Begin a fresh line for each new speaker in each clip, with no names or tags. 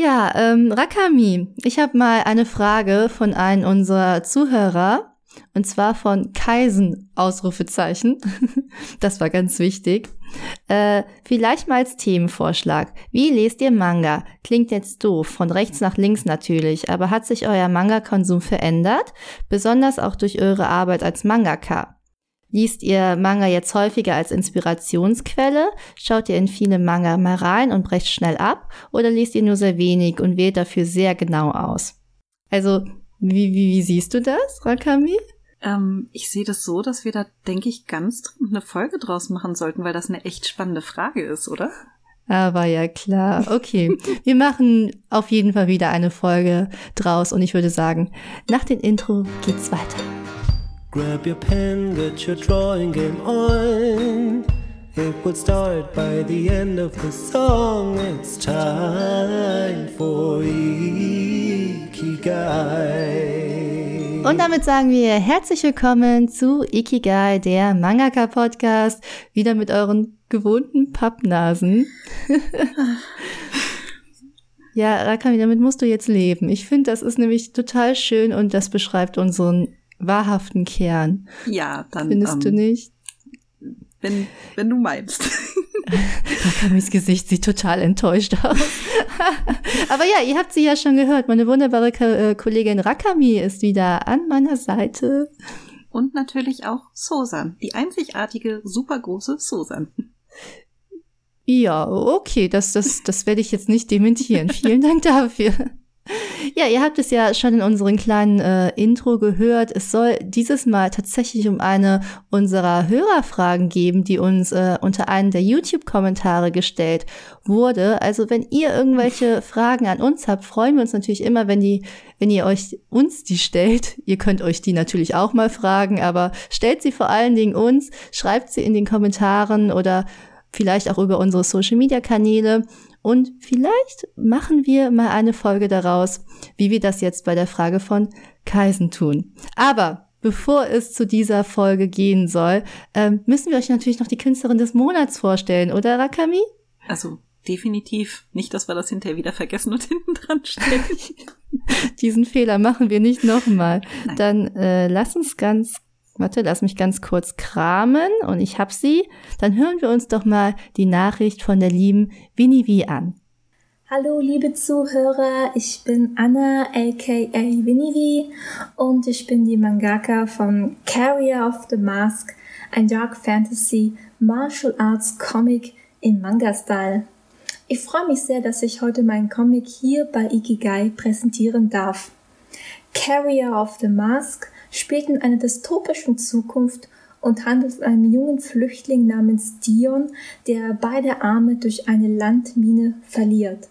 Ja, ähm, Rakami, ich habe mal eine Frage von einem unserer Zuhörer. Und zwar von Kaisen, Ausrufezeichen. das war ganz wichtig. Äh, vielleicht mal als Themenvorschlag. Wie lest ihr Manga? Klingt jetzt doof, von rechts nach links natürlich, aber hat sich euer Manga-Konsum verändert? Besonders auch durch eure Arbeit als Mangaka. Liest ihr Manga jetzt häufiger als Inspirationsquelle? Schaut ihr in viele Manga mal rein und brecht schnell ab? Oder liest ihr nur sehr wenig und wählt dafür sehr genau aus? Also, wie, wie, wie siehst du das, Rakami?
Ähm, ich sehe das so, dass wir da, denke ich, ganz dringend eine Folge draus machen sollten, weil das eine echt spannende Frage ist, oder?
Aber ja klar. Okay, wir machen auf jeden Fall wieder eine Folge draus und ich würde sagen, nach dem Intro geht's weiter. Grab your pen, get your drawing game on. It will start by the end of the song. It's time for Ikigai. Und damit sagen wir herzlich willkommen zu Ikigai, der Mangaka Podcast. Wieder mit euren gewohnten Pappnasen. ja, Rakami, damit musst du jetzt leben. Ich finde, das ist nämlich total schön und das beschreibt unseren wahrhaften Kern.
Ja, dann.
Findest ähm, du nicht?
Wenn, wenn du meinst.
Rakamis Gesicht sieht total enttäuscht aus. Aber ja, ihr habt sie ja schon gehört. Meine wunderbare äh, Kollegin Rakami ist wieder an meiner Seite.
Und natürlich auch Sosan, die einzigartige, supergroße Sosan.
Ja, okay, das, das, das werde ich jetzt nicht dementieren. Vielen Dank dafür. Ja, ihr habt es ja schon in unserem kleinen äh, Intro gehört. Es soll dieses Mal tatsächlich um eine unserer Hörerfragen geben, die uns äh, unter einen der YouTube-Kommentare gestellt wurde. Also wenn ihr irgendwelche Fragen an uns habt, freuen wir uns natürlich immer, wenn die, wenn ihr euch uns die stellt. Ihr könnt euch die natürlich auch mal fragen, aber stellt sie vor allen Dingen uns, schreibt sie in den Kommentaren oder vielleicht auch über unsere Social-Media-Kanäle. Und vielleicht machen wir mal eine Folge daraus, wie wir das jetzt bei der Frage von Kaisen tun. Aber bevor es zu dieser Folge gehen soll, ähm, müssen wir euch natürlich noch die Künstlerin des Monats vorstellen, oder Rakami?
Also definitiv nicht, dass wir das hinterher wieder vergessen und hinten dran stellen.
Diesen Fehler machen wir nicht nochmal. Dann äh, lass uns ganz Warte, lass mich ganz kurz kramen und ich hab sie. Dann hören wir uns doch mal die Nachricht von der lieben Winnie V an.
Hallo liebe Zuhörer, ich bin Anna aka Winnie und ich bin die Mangaka von Carrier of the Mask, ein Dark Fantasy Martial Arts Comic im Manga-Style. Ich freue mich sehr, dass ich heute meinen Comic hier bei Ikigai präsentieren darf. Carrier of the Mask spielt in einer dystopischen Zukunft und handelt von einem jungen Flüchtling namens Dion, der beide Arme durch eine Landmine verliert.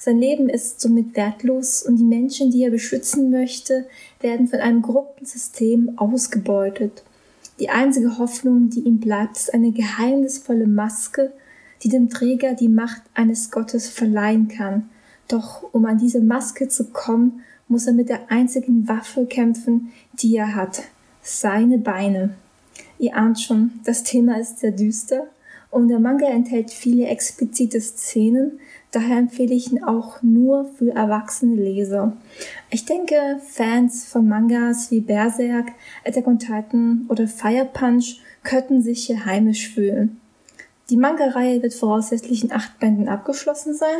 Sein Leben ist somit wertlos und die Menschen, die er beschützen möchte, werden von einem Gruppensystem ausgebeutet. Die einzige Hoffnung, die ihm bleibt, ist eine geheimnisvolle Maske, die dem Träger die Macht eines Gottes verleihen kann. Doch um an diese Maske zu kommen, muss er mit der einzigen Waffe kämpfen, die er hat, seine Beine. Ihr ahnt schon, das Thema ist sehr düster und der Manga enthält viele explizite Szenen, daher empfehle ich ihn auch nur für erwachsene Leser. Ich denke, Fans von Mangas wie Berserk, Attack on Titan oder Fire Punch könnten sich hier heimisch fühlen. Die Manga-Reihe wird voraussichtlich in acht Bänden abgeschlossen sein.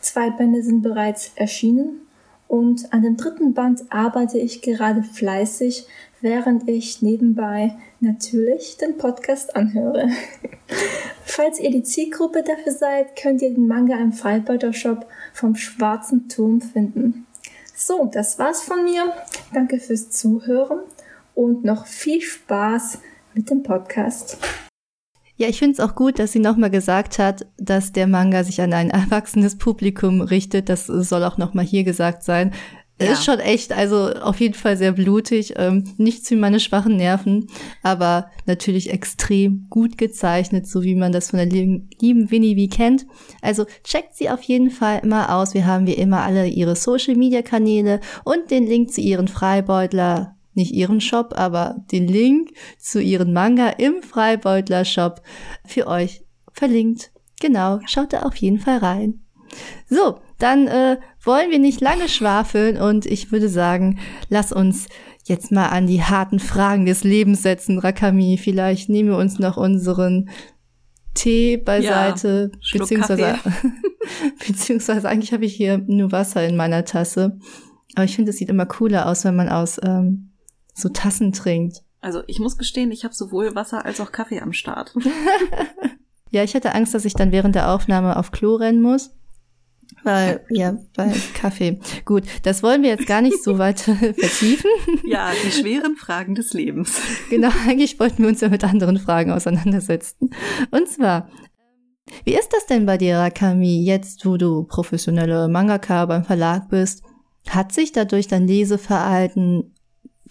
Zwei Bände sind bereits erschienen und an dem dritten Band arbeite ich gerade fleißig, während ich nebenbei natürlich den Podcast anhöre. Falls ihr die Zielgruppe dafür seid, könnt ihr den Manga im Freibeuter-Shop vom Schwarzen Turm finden. So, das war's von mir. Danke fürs Zuhören und noch viel Spaß mit dem Podcast.
Ja, ich finde es auch gut, dass sie nochmal gesagt hat, dass der Manga sich an ein erwachsenes Publikum richtet. Das soll auch nochmal hier gesagt sein. Ja. Ist schon echt, also auf jeden Fall sehr blutig. Ähm, nichts wie meine schwachen Nerven, aber natürlich extrem gut gezeichnet, so wie man das von der lieben, lieben Winnie wie kennt. Also checkt sie auf jeden Fall mal aus. Wir haben wie immer alle ihre Social Media Kanäle und den Link zu ihren Freibeutler nicht ihren Shop, aber den Link zu ihren Manga im Freibeutler Shop für euch verlinkt. Genau, schaut da auf jeden Fall rein. So, dann äh, wollen wir nicht lange schwafeln und ich würde sagen, lass uns jetzt mal an die harten Fragen des Lebens setzen, Rakami. Vielleicht nehmen wir uns noch unseren Tee beiseite,
ja,
beziehungsweise, beziehungsweise eigentlich habe ich hier nur Wasser in meiner Tasse. Aber ich finde, es sieht immer cooler aus, wenn man aus ähm, so Tassen trinkt.
Also ich muss gestehen, ich habe sowohl Wasser als auch Kaffee am Start.
ja, ich hatte Angst, dass ich dann während der Aufnahme auf Klo rennen muss. Weil, ja, bei Kaffee. Gut, das wollen wir jetzt gar nicht so weit vertiefen.
Ja, die schweren Fragen des Lebens.
Genau, eigentlich wollten wir uns ja mit anderen Fragen auseinandersetzen. Und zwar, wie ist das denn bei dir, Rakami, jetzt wo du professionelle Mangaka beim Verlag bist? Hat sich dadurch dein Leseverhalten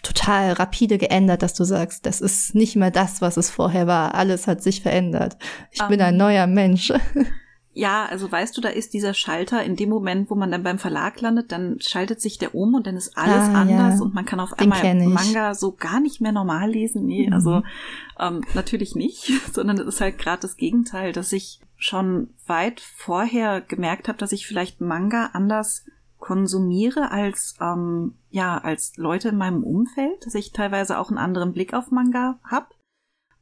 total rapide geändert, dass du sagst, das ist nicht mehr das, was es vorher war. Alles hat sich verändert. Ich um, bin ein ähm. neuer Mensch.
Ja, also weißt du, da ist dieser Schalter in dem Moment, wo man dann beim Verlag landet, dann schaltet sich der um und dann ist alles ah, anders ja. und man kann auf Den einmal Manga so gar nicht mehr normal lesen. Nee, mhm. also ähm, natürlich nicht, sondern es ist halt gerade das Gegenteil, dass ich schon weit vorher gemerkt habe, dass ich vielleicht Manga anders konsumiere als ähm, ja als Leute in meinem Umfeld, dass ich teilweise auch einen anderen Blick auf Manga habe.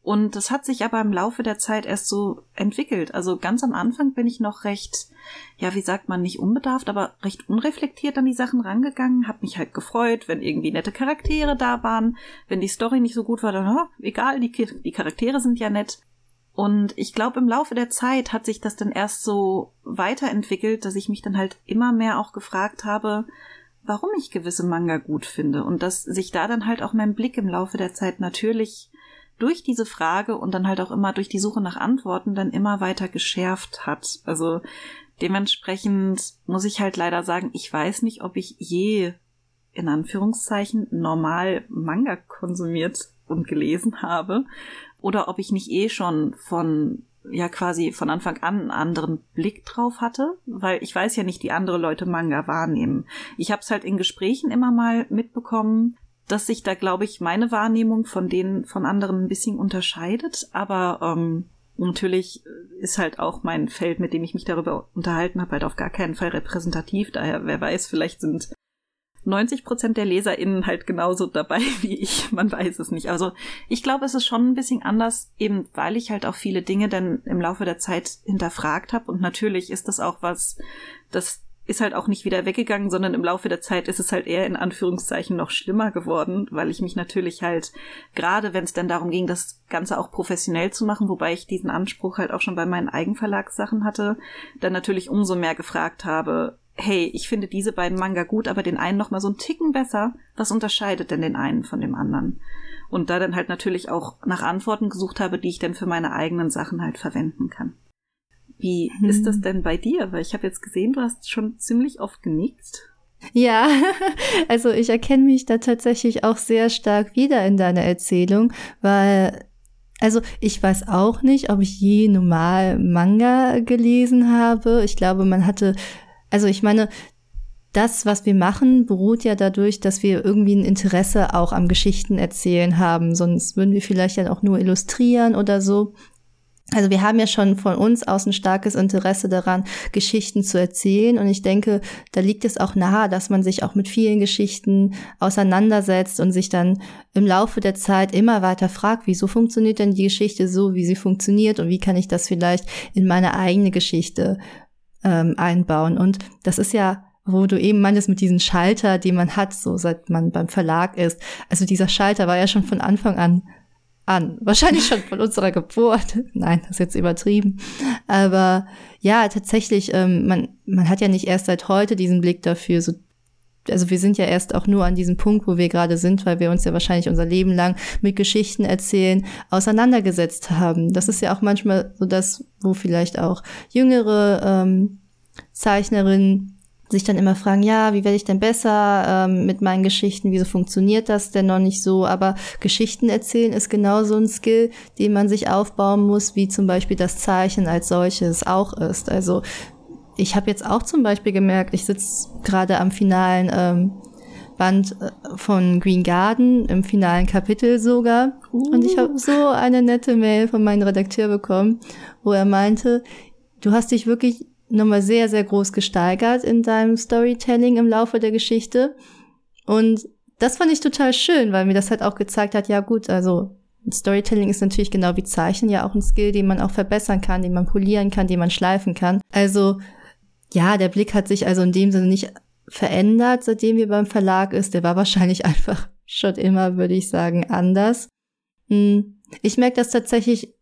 Und das hat sich aber im Laufe der Zeit erst so entwickelt. Also ganz am Anfang bin ich noch recht, ja, wie sagt man, nicht unbedarft, aber recht unreflektiert an die Sachen rangegangen, habe mich halt gefreut, wenn irgendwie nette Charaktere da waren. Wenn die Story nicht so gut war, dann, oh, egal, die, die Charaktere sind ja nett. Und ich glaube, im Laufe der Zeit hat sich das dann erst so weiterentwickelt, dass ich mich dann halt immer mehr auch gefragt habe, warum ich gewisse Manga gut finde. Und dass sich da dann halt auch mein Blick im Laufe der Zeit natürlich durch diese Frage und dann halt auch immer durch die Suche nach Antworten dann immer weiter geschärft hat. Also dementsprechend muss ich halt leider sagen, ich weiß nicht, ob ich je in Anführungszeichen normal Manga konsumiert und gelesen habe oder ob ich nicht eh schon von ja quasi von Anfang an einen anderen Blick drauf hatte, weil ich weiß ja nicht, wie andere Leute Manga wahrnehmen. Ich habe es halt in Gesprächen immer mal mitbekommen, dass sich da, glaube ich, meine Wahrnehmung von denen von anderen ein bisschen unterscheidet, aber ähm, natürlich ist halt auch mein Feld, mit dem ich mich darüber unterhalten habe, halt auf gar keinen Fall repräsentativ. Daher, wer weiß, vielleicht sind 90 Prozent der LeserInnen halt genauso dabei wie ich. Man weiß es nicht. Also ich glaube, es ist schon ein bisschen anders, eben weil ich halt auch viele Dinge dann im Laufe der Zeit hinterfragt habe. Und natürlich ist das auch was, das ist halt auch nicht wieder weggegangen, sondern im Laufe der Zeit ist es halt eher in Anführungszeichen noch schlimmer geworden, weil ich mich natürlich halt, gerade wenn es dann darum ging, das Ganze auch professionell zu machen, wobei ich diesen Anspruch halt auch schon bei meinen Eigenverlagssachen hatte, dann natürlich umso mehr gefragt habe, hey, ich finde diese beiden Manga gut, aber den einen noch mal so einen Ticken besser. Was unterscheidet denn den einen von dem anderen? Und da dann halt natürlich auch nach Antworten gesucht habe, die ich dann für meine eigenen Sachen halt verwenden kann. Wie hm. ist das denn bei dir? Weil ich habe jetzt gesehen, du hast schon ziemlich oft genickt.
Ja, also ich erkenne mich da tatsächlich auch sehr stark wieder in deiner Erzählung, weil also ich weiß auch nicht, ob ich je normal Manga gelesen habe. Ich glaube, man hatte also ich meine, das, was wir machen, beruht ja dadurch, dass wir irgendwie ein Interesse auch am Geschichten erzählen haben. Sonst würden wir vielleicht dann auch nur illustrieren oder so. Also wir haben ja schon von uns aus ein starkes Interesse daran, Geschichten zu erzählen. Und ich denke, da liegt es auch nahe, dass man sich auch mit vielen Geschichten auseinandersetzt und sich dann im Laufe der Zeit immer weiter fragt, wieso funktioniert denn die Geschichte so, wie sie funktioniert und wie kann ich das vielleicht in meine eigene Geschichte ähm, einbauen. Und das ist ja, wo du eben meintest mit diesem Schalter, den man hat, so seit man beim Verlag ist. Also dieser Schalter war ja schon von Anfang an an. Wahrscheinlich schon von unserer Geburt. Nein, das ist jetzt übertrieben. Aber ja, tatsächlich, ähm, man, man hat ja nicht erst seit heute diesen Blick dafür, so also wir sind ja erst auch nur an diesem Punkt, wo wir gerade sind, weil wir uns ja wahrscheinlich unser Leben lang mit Geschichten erzählen auseinandergesetzt haben. Das ist ja auch manchmal so das, wo vielleicht auch jüngere ähm, Zeichnerinnen sich dann immer fragen, ja, wie werde ich denn besser ähm, mit meinen Geschichten, wieso funktioniert das denn noch nicht so? Aber Geschichten erzählen ist genauso ein Skill, den man sich aufbauen muss, wie zum Beispiel das Zeichen als solches auch ist. Also ich habe jetzt auch zum Beispiel gemerkt, ich sitze gerade am finalen ähm, Band äh, von Green Garden, im finalen Kapitel sogar. Uh. Und ich habe so eine nette Mail von meinem Redakteur bekommen, wo er meinte, du hast dich wirklich nochmal sehr, sehr groß gesteigert in deinem Storytelling im Laufe der Geschichte. Und das fand ich total schön, weil mir das halt auch gezeigt hat, ja gut, also Storytelling ist natürlich genau wie Zeichnen ja auch ein Skill, den man auch verbessern kann, den man polieren kann, den man schleifen kann. Also ja, der Blick hat sich also in dem Sinne nicht verändert, seitdem wir beim Verlag ist. Der war wahrscheinlich einfach schon immer, würde ich sagen, anders. Hm, ich merke das tatsächlich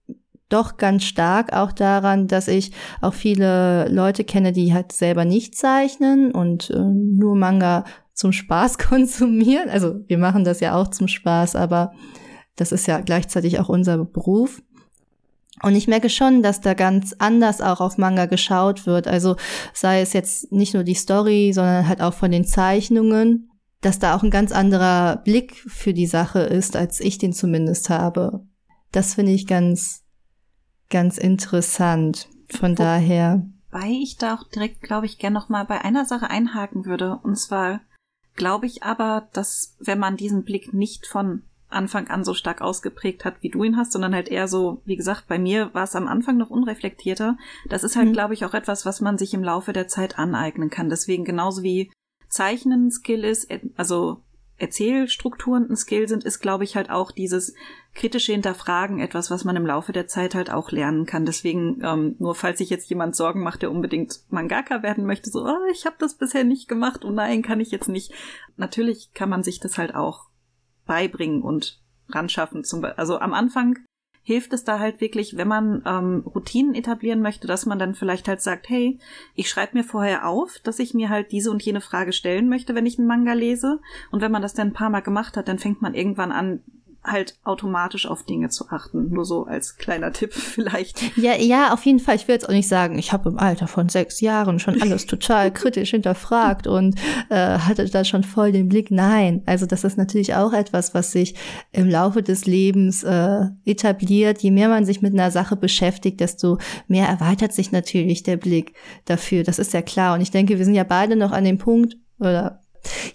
doch ganz stark auch daran, dass ich auch viele Leute kenne, die halt selber nicht zeichnen und äh, nur Manga zum Spaß konsumieren. Also wir machen das ja auch zum Spaß, aber das ist ja gleichzeitig auch unser Beruf. Und ich merke schon, dass da ganz anders auch auf Manga geschaut wird. Also sei es jetzt nicht nur die Story, sondern halt auch von den Zeichnungen, dass da auch ein ganz anderer Blick für die Sache ist, als ich den zumindest habe. Das finde ich ganz, ganz interessant. Von Wo, daher.
Weil ich da auch direkt, glaube ich, gern noch mal bei einer Sache einhaken würde. Und zwar glaube ich aber, dass wenn man diesen Blick nicht von Anfang an so stark ausgeprägt hat, wie du ihn hast, sondern halt eher so, wie gesagt, bei mir war es am Anfang noch unreflektierter. Das ist halt, mhm. glaube ich, auch etwas, was man sich im Laufe der Zeit aneignen kann. Deswegen genauso wie Zeichnen ein Skill ist, also Erzählstrukturen ein Skill sind, ist, glaube ich, halt auch dieses kritische Hinterfragen etwas, was man im Laufe der Zeit halt auch lernen kann. Deswegen, ähm, nur falls sich jetzt jemand Sorgen macht, der unbedingt Mangaka werden möchte, so, oh, ich habe das bisher nicht gemacht, oh nein, kann ich jetzt nicht. Natürlich kann man sich das halt auch beibringen und ranschaffen. Zum also am Anfang hilft es da halt wirklich, wenn man ähm, Routinen etablieren möchte, dass man dann vielleicht halt sagt, hey, ich schreibe mir vorher auf, dass ich mir halt diese und jene Frage stellen möchte, wenn ich einen Manga lese. Und wenn man das dann ein paar Mal gemacht hat, dann fängt man irgendwann an, halt automatisch auf Dinge zu achten. Nur so als kleiner Tipp vielleicht.
Ja, ja, auf jeden Fall. Ich will jetzt auch nicht sagen, ich habe im Alter von sechs Jahren schon alles total kritisch hinterfragt und äh, hatte da schon voll den Blick. Nein, also das ist natürlich auch etwas, was sich im Laufe des Lebens äh, etabliert. Je mehr man sich mit einer Sache beschäftigt, desto mehr erweitert sich natürlich der Blick dafür. Das ist ja klar. Und ich denke, wir sind ja beide noch an dem Punkt, oder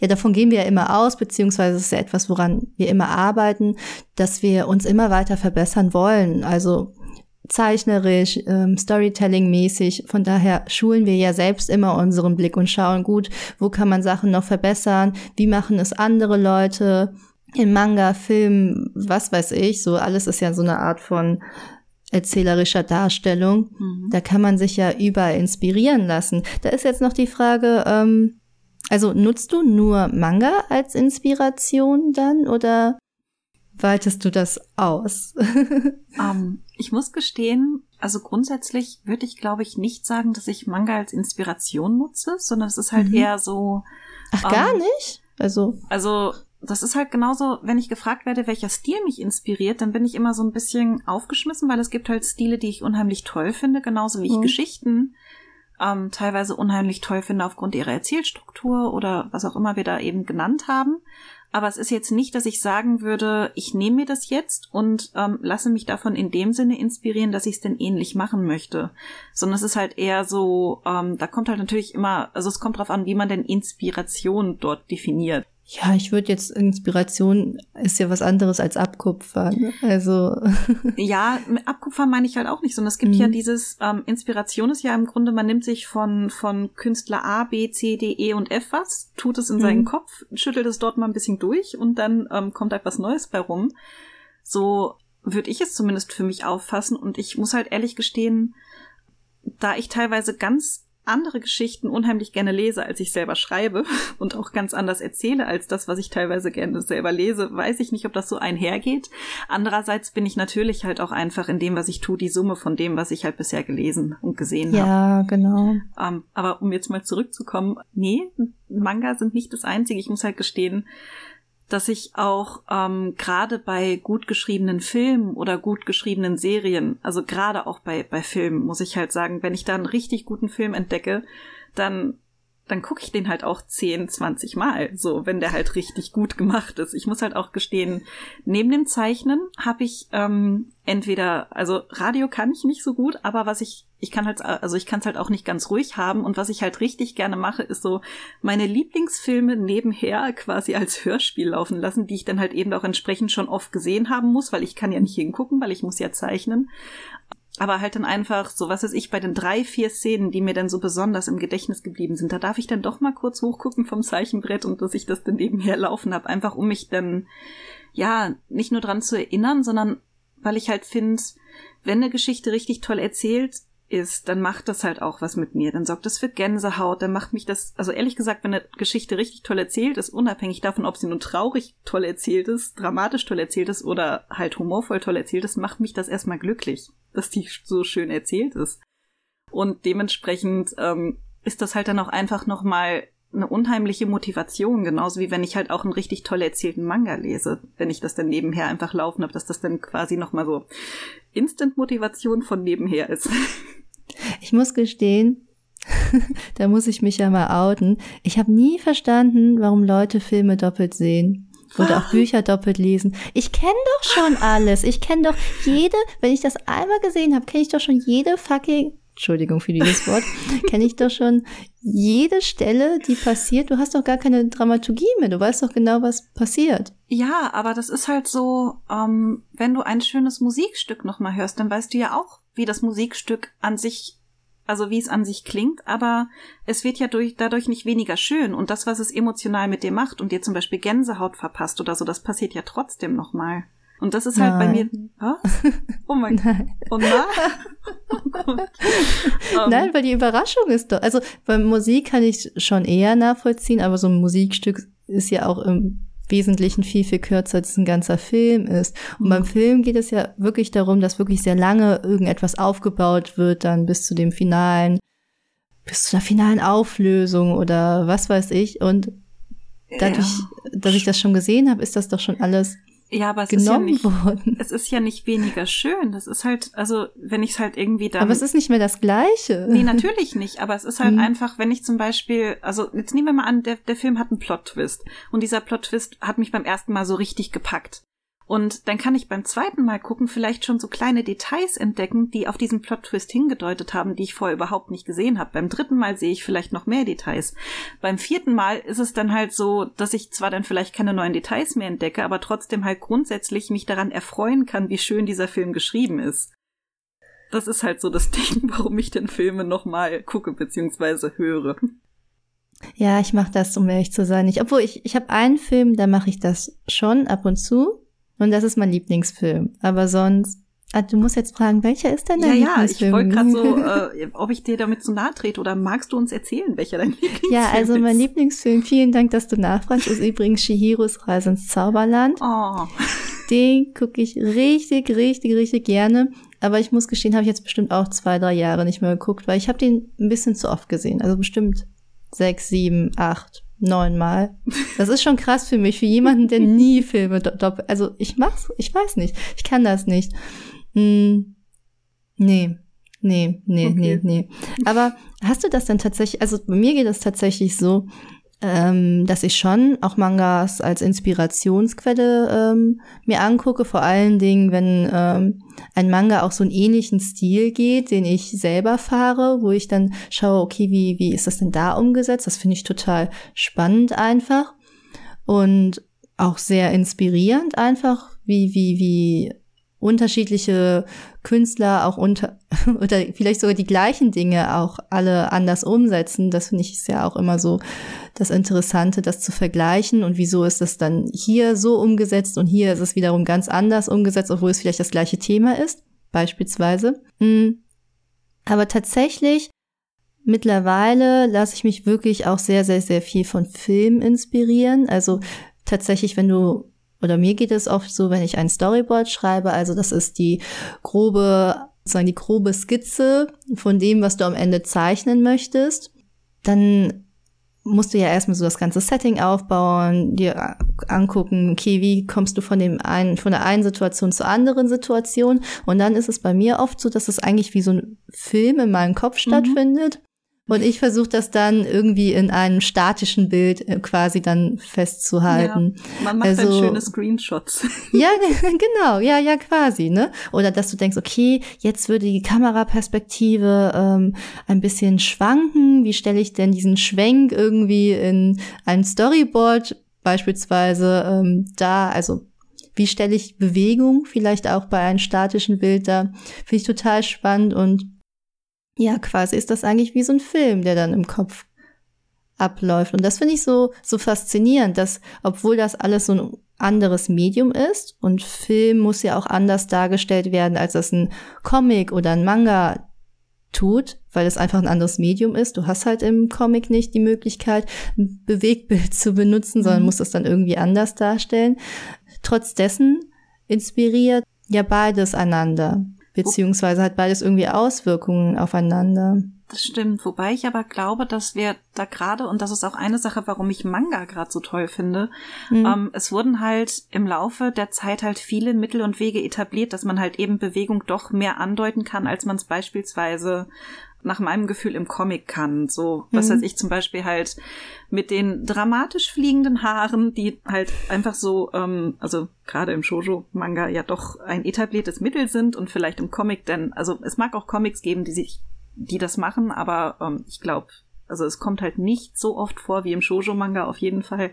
ja, davon gehen wir ja immer aus, beziehungsweise es ist ja etwas, woran wir immer arbeiten, dass wir uns immer weiter verbessern wollen. Also zeichnerisch, ähm, Storytelling-mäßig. Von daher schulen wir ja selbst immer unseren Blick und schauen gut, wo kann man Sachen noch verbessern, wie machen es andere Leute im Manga, Film, was weiß ich. So alles ist ja so eine Art von erzählerischer Darstellung. Mhm. Da kann man sich ja überall inspirieren lassen. Da ist jetzt noch die Frage, ähm, also nutzt du nur Manga als Inspiration dann oder weitest du das aus?
um, ähm, ich muss gestehen, also grundsätzlich würde ich, glaube ich, nicht sagen, dass ich Manga als Inspiration nutze, sondern es ist halt mhm. eher so.
Ach, um, gar ähm, nicht?
Also. Also, das ist halt genauso, wenn ich gefragt werde, welcher Stil mich inspiriert, dann bin ich immer so ein bisschen aufgeschmissen, weil es gibt halt Stile, die ich unheimlich toll finde, genauso wie ich mhm. Geschichten ähm, teilweise unheimlich toll finde aufgrund ihrer Erzählstruktur oder was auch immer wir da eben genannt haben. Aber es ist jetzt nicht, dass ich sagen würde, ich nehme mir das jetzt und ähm, lasse mich davon in dem Sinne inspirieren, dass ich es denn ähnlich machen möchte. Sondern es ist halt eher so, ähm, da kommt halt natürlich immer, also es kommt drauf an, wie man denn Inspiration dort definiert.
Ja, ich würde jetzt Inspiration ist ja was anderes als Abkupfern. Also
ja, Abkupfern meine ich halt auch nicht, sondern es gibt mhm. ja dieses ähm, Inspiration ist ja im Grunde man nimmt sich von von Künstler A, B, C, D, E und F was, tut es in mhm. seinen Kopf, schüttelt es dort mal ein bisschen durch und dann ähm, kommt etwas Neues bei rum. So würde ich es zumindest für mich auffassen und ich muss halt ehrlich gestehen, da ich teilweise ganz andere Geschichten unheimlich gerne lese, als ich selber schreibe und auch ganz anders erzähle als das, was ich teilweise gerne selber lese, weiß ich nicht, ob das so einhergeht. Andererseits bin ich natürlich halt auch einfach in dem, was ich tue, die Summe von dem, was ich halt bisher gelesen und gesehen habe.
Ja, genau.
Ähm, aber um jetzt mal zurückzukommen, nee, Manga sind nicht das Einzige. Ich muss halt gestehen, dass ich auch ähm, gerade bei gut geschriebenen Filmen oder gut geschriebenen Serien, also gerade auch bei, bei Filmen, muss ich halt sagen, wenn ich da einen richtig guten Film entdecke, dann dann gucke ich den halt auch 10, 20 Mal, so, wenn der halt richtig gut gemacht ist. Ich muss halt auch gestehen, neben dem Zeichnen habe ich ähm, entweder, also Radio kann ich nicht so gut, aber was ich, ich kann halt, also ich kann es halt auch nicht ganz ruhig haben und was ich halt richtig gerne mache, ist so meine Lieblingsfilme nebenher quasi als Hörspiel laufen lassen, die ich dann halt eben auch entsprechend schon oft gesehen haben muss, weil ich kann ja nicht hingucken, weil ich muss ja zeichnen. Aber halt dann einfach, so was ist ich, bei den drei, vier Szenen, die mir dann so besonders im Gedächtnis geblieben sind, da darf ich dann doch mal kurz hochgucken vom Zeichenbrett und dass ich das dann nebenher laufen habe, einfach um mich dann, ja, nicht nur dran zu erinnern, sondern weil ich halt finde, wenn eine Geschichte richtig toll erzählt ist, dann macht das halt auch was mit mir. Dann sorgt das für Gänsehaut, dann macht mich das, also ehrlich gesagt, wenn eine Geschichte richtig toll erzählt ist, unabhängig davon, ob sie nun traurig toll erzählt ist, dramatisch toll erzählt ist oder halt humorvoll toll erzählt ist, macht mich das erstmal glücklich, dass die so schön erzählt ist. Und dementsprechend ähm, ist das halt dann auch einfach nochmal eine unheimliche Motivation, genauso wie wenn ich halt auch einen richtig toll erzählten Manga lese, wenn ich das dann nebenher einfach laufen habe, dass das dann quasi nochmal so Instant-Motivation von nebenher ist.
Ich muss gestehen, da muss ich mich ja mal outen. Ich habe nie verstanden, warum Leute Filme doppelt sehen. Oder auch Bücher doppelt lesen. Ich kenne doch schon alles. Ich kenne doch jede, wenn ich das einmal gesehen habe, kenne ich doch schon jede fucking Entschuldigung für dieses Wort, kenne ich doch schon jede Stelle, die passiert. Du hast doch gar keine Dramaturgie mehr. Du weißt doch genau, was passiert.
Ja, aber das ist halt so, ähm, wenn du ein schönes Musikstück nochmal hörst, dann weißt du ja auch, wie das Musikstück an sich, also wie es an sich klingt, aber es wird ja durch, dadurch nicht weniger schön. Und das, was es emotional mit dir macht und dir zum Beispiel Gänsehaut verpasst oder so, das passiert ja trotzdem nochmal. Und das ist halt nein. bei mir. Was? Oh mein Gott. Oh nein.
um. Nein, weil die Überraschung ist doch. Also bei Musik kann ich schon eher nachvollziehen, aber so ein Musikstück ist ja auch im Wesentlichen viel, viel kürzer als ein ganzer Film ist. Und mhm. beim Film geht es ja wirklich darum, dass wirklich sehr lange irgendetwas aufgebaut wird, dann bis zu dem finalen, bis zu der finalen Auflösung oder was weiß ich. Und dadurch, ja. dass ich das schon gesehen habe, ist das doch schon alles
ja, aber es ist ja nicht, worden. es ist ja nicht weniger schön. Das ist halt, also wenn ich es halt irgendwie dann.
Aber es ist nicht mehr das Gleiche.
Nee, natürlich nicht. Aber es ist halt mhm. einfach, wenn ich zum Beispiel, also jetzt nehmen wir mal an, der, der Film hat einen Plot-Twist. Und dieser Plot-Twist hat mich beim ersten Mal so richtig gepackt. Und dann kann ich beim zweiten Mal gucken vielleicht schon so kleine Details entdecken, die auf diesen Plot-Twist hingedeutet haben, die ich vorher überhaupt nicht gesehen habe. Beim dritten Mal sehe ich vielleicht noch mehr Details. Beim vierten Mal ist es dann halt so, dass ich zwar dann vielleicht keine neuen Details mehr entdecke, aber trotzdem halt grundsätzlich mich daran erfreuen kann, wie schön dieser Film geschrieben ist. Das ist halt so das Ding, warum ich den Filme nochmal gucke bzw. höre.
Ja, ich mache das, um ehrlich zu sein, nicht. Obwohl ich, ich habe einen Film, da mache ich das schon ab und zu. Und das ist mein Lieblingsfilm. Aber sonst, ah, du musst jetzt fragen, welcher ist denn dein ja, Lieblingsfilm?
Ja, ich wollte gerade so, äh, ob ich dir damit zu nahe trete oder magst du uns erzählen, welcher dein Lieblingsfilm ist?
Ja, also mein Lieblingsfilm, vielen Dank, dass du nachfragst, ist übrigens Shihiros Reise ins Zauberland.
Oh.
Den gucke ich richtig, richtig, richtig gerne. Aber ich muss gestehen, habe ich jetzt bestimmt auch zwei, drei Jahre nicht mehr geguckt, weil ich habe den ein bisschen zu oft gesehen. Also bestimmt sechs, sieben, acht, neunmal. Das ist schon krass für mich, für jemanden, der nie Filme doppelt. Also ich mach's, ich weiß nicht. Ich kann das nicht. Hm, nee. Nee, nee, okay. nee, nee. Aber hast du das denn tatsächlich, also bei mir geht es tatsächlich so, ähm, dass ich schon auch Mangas als Inspirationsquelle ähm, mir angucke, vor allen Dingen, wenn ähm, ein Manga auch so einen ähnlichen Stil geht, den ich selber fahre, wo ich dann schaue, okay, wie, wie ist das denn da umgesetzt? Das finde ich total spannend einfach und auch sehr inspirierend einfach, wie, wie, wie unterschiedliche Künstler auch unter oder vielleicht sogar die gleichen Dinge auch alle anders umsetzen. Das finde ich ist ja auch immer so das Interessante, das zu vergleichen und wieso ist das dann hier so umgesetzt und hier ist es wiederum ganz anders umgesetzt, obwohl es vielleicht das gleiche Thema ist, beispielsweise. Mm. Aber tatsächlich mittlerweile lasse ich mich wirklich auch sehr, sehr, sehr viel von Film inspirieren. Also tatsächlich, wenn du oder mir geht es oft so, wenn ich ein Storyboard schreibe, also das ist die grobe, sozusagen die grobe Skizze von dem, was du am Ende zeichnen möchtest, dann musst du ja erstmal so das ganze Setting aufbauen, dir angucken, okay, wie kommst du von dem einen, von der einen Situation zur anderen Situation? Und dann ist es bei mir oft so, dass es eigentlich wie so ein Film in meinem Kopf mhm. stattfindet. Und ich versuche das dann irgendwie in einem statischen Bild äh, quasi dann festzuhalten.
Ja, man macht also, dann schöne Screenshots.
Ja, genau, ja, ja, quasi, ne? Oder dass du denkst, okay, jetzt würde die Kameraperspektive ähm, ein bisschen schwanken. Wie stelle ich denn diesen Schwenk irgendwie in ein Storyboard beispielsweise ähm, da? Also wie stelle ich Bewegung vielleicht auch bei einem statischen Bild da, finde ich total spannend und ja, quasi ist das eigentlich wie so ein Film, der dann im Kopf abläuft. Und das finde ich so, so faszinierend, dass, obwohl das alles so ein anderes Medium ist und Film muss ja auch anders dargestellt werden, als das ein Comic oder ein Manga tut, weil es einfach ein anderes Medium ist. Du hast halt im Comic nicht die Möglichkeit, ein Bewegbild zu benutzen, sondern mhm. musst es dann irgendwie anders darstellen. Trotz dessen inspiriert ja beides einander, beziehungsweise hat beides irgendwie Auswirkungen aufeinander.
Das stimmt, wobei ich aber glaube, dass wir da gerade, und das ist auch eine Sache, warum ich Manga gerade so toll finde, mhm. ähm, es wurden halt im Laufe der Zeit halt viele Mittel und Wege etabliert, dass man halt eben Bewegung doch mehr andeuten kann, als man es beispielsweise nach meinem Gefühl im Comic kann. So, was mhm. weiß ich zum Beispiel halt mit den dramatisch fliegenden Haaren, die halt einfach so, ähm, also gerade im Shoujo-Manga ja doch ein etabliertes Mittel sind und vielleicht im Comic denn, also es mag auch Comics geben, die sich die das machen, aber ähm, ich glaube, also es kommt halt nicht so oft vor wie im Shoujo-Manga auf jeden Fall.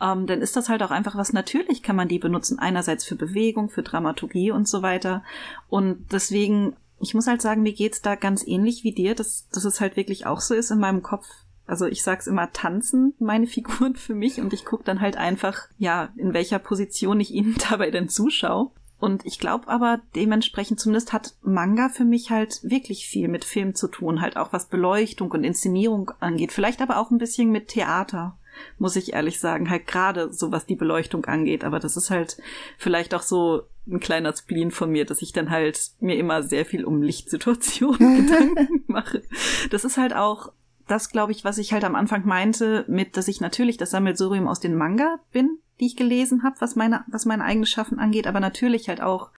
Ähm, dann ist das halt auch einfach was natürlich kann man die benutzen. Einerseits für Bewegung, für Dramaturgie und so weiter. Und deswegen, ich muss halt sagen, mir geht's da ganz ähnlich wie dir, dass, dass es halt wirklich auch so ist in meinem Kopf. Also ich sag's immer, tanzen meine Figuren für mich und ich guck dann halt einfach, ja, in welcher Position ich ihnen dabei denn zuschaue. Und ich glaube aber dementsprechend zumindest hat Manga für mich halt wirklich viel mit Film zu tun, halt auch was Beleuchtung und Inszenierung angeht. Vielleicht aber auch ein bisschen mit Theater, muss ich ehrlich sagen, halt gerade so was die Beleuchtung angeht. Aber das ist halt vielleicht auch so ein kleiner Spleen von mir, dass ich dann halt mir immer sehr viel um Lichtsituationen Gedanken mache. Das ist halt auch das, glaube ich, was ich halt am Anfang meinte, mit, dass ich natürlich das Sammelsurium aus den Manga bin, die ich gelesen habe, was meine, was mein eigenes Schaffen angeht, aber natürlich halt auch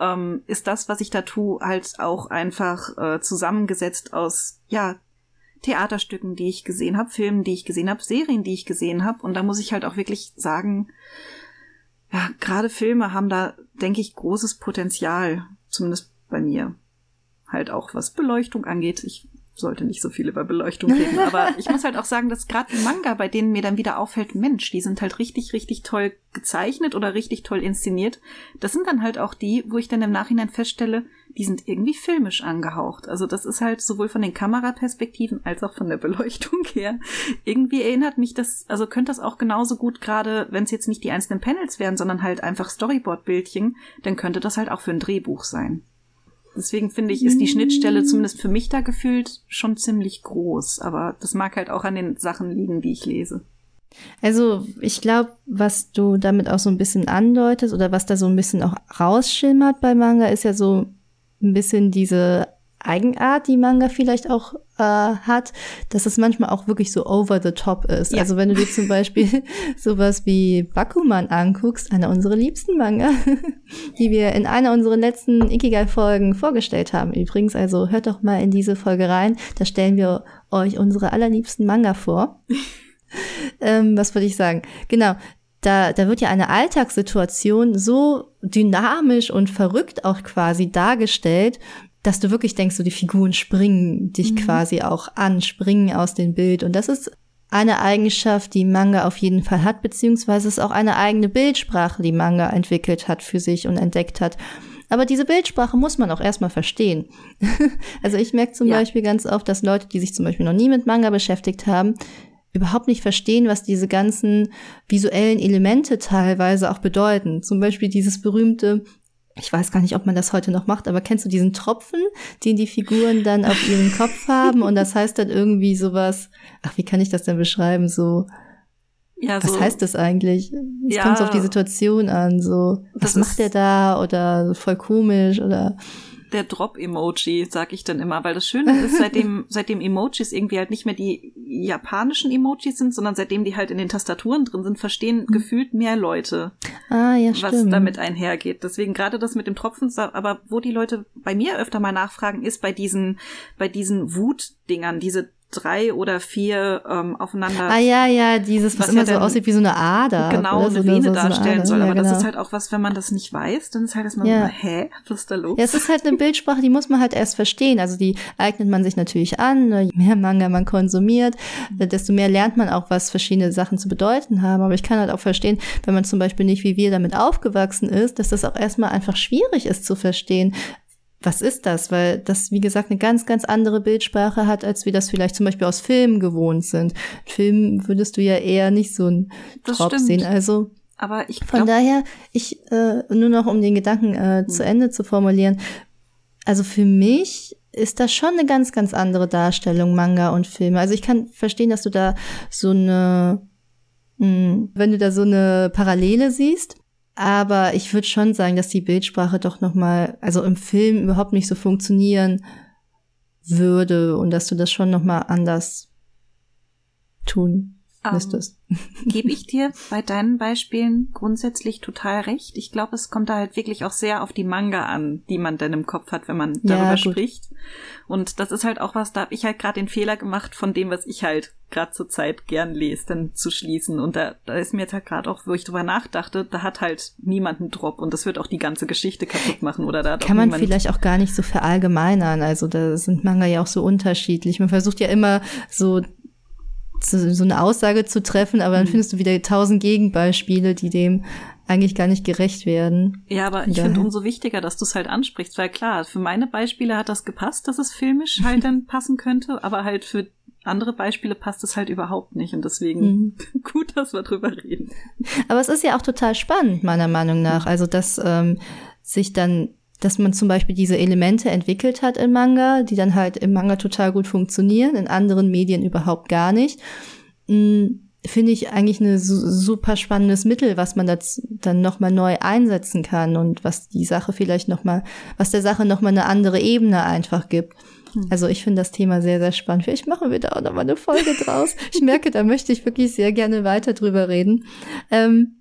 ähm, ist das, was ich da tue, halt auch einfach äh, zusammengesetzt aus, ja, Theaterstücken, die ich gesehen habe, Filmen, die ich gesehen habe, Serien, die ich gesehen habe. Und da muss ich halt auch wirklich sagen, ja, gerade Filme haben da, denke ich, großes Potenzial, zumindest bei mir. Halt auch was Beleuchtung angeht. Ich sollte nicht so viel über Beleuchtung reden, aber ich muss halt auch sagen, dass gerade die Manga, bei denen mir dann wieder auffällt, Mensch, die sind halt richtig, richtig toll gezeichnet oder richtig toll inszeniert. Das sind dann halt auch die, wo ich dann im Nachhinein feststelle, die sind irgendwie filmisch angehaucht. Also das ist halt sowohl von den Kameraperspektiven als auch von der Beleuchtung her. Irgendwie erinnert mich das, also könnte das auch genauso gut gerade, wenn es jetzt nicht die einzelnen Panels wären, sondern halt einfach Storyboard-Bildchen, dann könnte das halt auch für ein Drehbuch sein. Deswegen finde ich, ist die Schnittstelle zumindest für mich da gefühlt schon ziemlich groß. Aber das mag halt auch an den Sachen liegen, die ich lese.
Also ich glaube, was du damit auch so ein bisschen andeutest oder was da so ein bisschen auch rausschimmert bei Manga, ist ja so ein bisschen diese Eigenart, die Manga vielleicht auch äh, hat, dass es manchmal auch wirklich so over the top ist. Ja. Also wenn du dir zum Beispiel sowas wie Bakuman anguckst, einer unserer liebsten Manga, die wir in einer unserer letzten Ikigai-Folgen vorgestellt haben. Übrigens, also hört doch mal in diese Folge rein. Da stellen wir euch unsere allerliebsten Manga vor. ähm, was wollte ich sagen? Genau, da, da wird ja eine Alltagssituation so dynamisch und verrückt auch quasi dargestellt, dass du wirklich denkst, so die Figuren springen dich mhm. quasi auch an, springen aus dem Bild. Und das ist eine Eigenschaft, die Manga auf jeden Fall hat, beziehungsweise ist auch eine eigene Bildsprache, die Manga entwickelt hat für sich und entdeckt hat. Aber diese Bildsprache muss man auch erstmal verstehen. also ich merke zum ja. Beispiel ganz oft, dass Leute, die sich zum Beispiel noch nie mit Manga beschäftigt haben, überhaupt nicht verstehen, was diese ganzen visuellen Elemente teilweise auch bedeuten. Zum Beispiel dieses berühmte ich weiß gar nicht, ob man das heute noch macht, aber kennst du diesen Tropfen, den die Figuren dann auf ihren Kopf haben? Und das heißt dann irgendwie sowas, ach, wie kann ich das denn beschreiben? So, ja, was so, heißt das eigentlich? Es ja, kommt so auf die Situation an, so, was macht der da? Oder voll komisch oder
der Drop-Emoji, sag ich dann immer, weil das Schöne ist, seitdem, seitdem Emojis irgendwie halt nicht mehr die japanischen Emojis sind, sondern seitdem die halt in den Tastaturen drin sind, verstehen mhm. gefühlt mehr Leute,
ah, ja,
was
stimmt.
damit einhergeht. Deswegen gerade das mit dem Tropfen, aber wo die Leute bei mir öfter mal nachfragen, ist bei diesen, bei diesen Wutdingern, diese drei oder vier ähm, aufeinander.
Ah ja, ja, dieses, was, was immer ja so aussieht wie so eine Ader.
Genau, eine so, Vene so, darstellen so soll. Aber ja, genau. das ist halt auch was, wenn man das nicht weiß, dann ist halt erstmal ja. so, hä, was ist da los?
Ja, es ist halt eine Bildsprache, die muss man halt erst verstehen. Also die eignet man sich natürlich an. Ne? Je mehr Manga man konsumiert, mhm. desto mehr lernt man auch, was verschiedene Sachen zu bedeuten haben. Aber ich kann halt auch verstehen, wenn man zum Beispiel nicht wie wir damit aufgewachsen ist, dass das auch erstmal einfach schwierig ist zu verstehen, was ist das? Weil das, wie gesagt, eine ganz, ganz andere Bildsprache hat, als wir das vielleicht zum Beispiel aus Filmen gewohnt sind. Film würdest du ja eher nicht so ein Trop sehen. Also
aber ich
von daher, ich äh, nur noch um den Gedanken äh, hm. zu Ende zu formulieren. Also für mich ist das schon eine ganz, ganz andere Darstellung Manga und Filme. Also ich kann verstehen, dass du da so eine, mh, hm, wenn du da so eine Parallele siehst. Aber ich würde schon sagen, dass die Bildsprache doch noch mal, also im Film überhaupt nicht so funktionieren würde und dass du das schon noch mal anders tun müsstest.
Um, Gebe ich dir bei deinen Beispielen grundsätzlich total recht. Ich glaube, es kommt da halt wirklich auch sehr auf die Manga an, die man dann im Kopf hat, wenn man darüber ja, spricht. Und das ist halt auch was, da habe ich halt gerade den Fehler gemacht, von dem, was ich halt gerade zur Zeit gern lese, dann zu schließen. Und da, da ist mir jetzt halt gerade auch, wo ich drüber nachdachte, da hat halt niemand einen Drop und das wird auch die ganze Geschichte kaputt machen. Oder da
Kann man vielleicht auch gar nicht so verallgemeinern. Also da sind Manga ja auch so unterschiedlich. Man versucht ja immer so so eine Aussage zu treffen, aber dann mhm. findest du wieder tausend Gegenbeispiele, die dem eigentlich gar nicht gerecht werden.
Ja, aber ich finde umso wichtiger, dass du es halt ansprichst, weil klar, für meine Beispiele hat das gepasst, dass es filmisch halt dann passen könnte, aber halt für andere Beispiele passt es halt überhaupt nicht und deswegen mhm. gut, dass wir drüber reden.
Aber es ist ja auch total spannend, meiner Meinung nach. Also, dass ähm, sich dann dass man zum Beispiel diese Elemente entwickelt hat im Manga, die dann halt im Manga total gut funktionieren, in anderen Medien überhaupt gar nicht. Hm, Finde ich eigentlich ein super spannendes Mittel, was man das dann nochmal neu einsetzen kann und was die Sache vielleicht nochmal, was der Sache nochmal eine andere Ebene einfach gibt. Hm. Also ich finde das Thema sehr, sehr spannend. Vielleicht machen wir da auch nochmal eine Folge draus. Ich merke, da möchte ich wirklich sehr gerne weiter drüber reden. Ähm,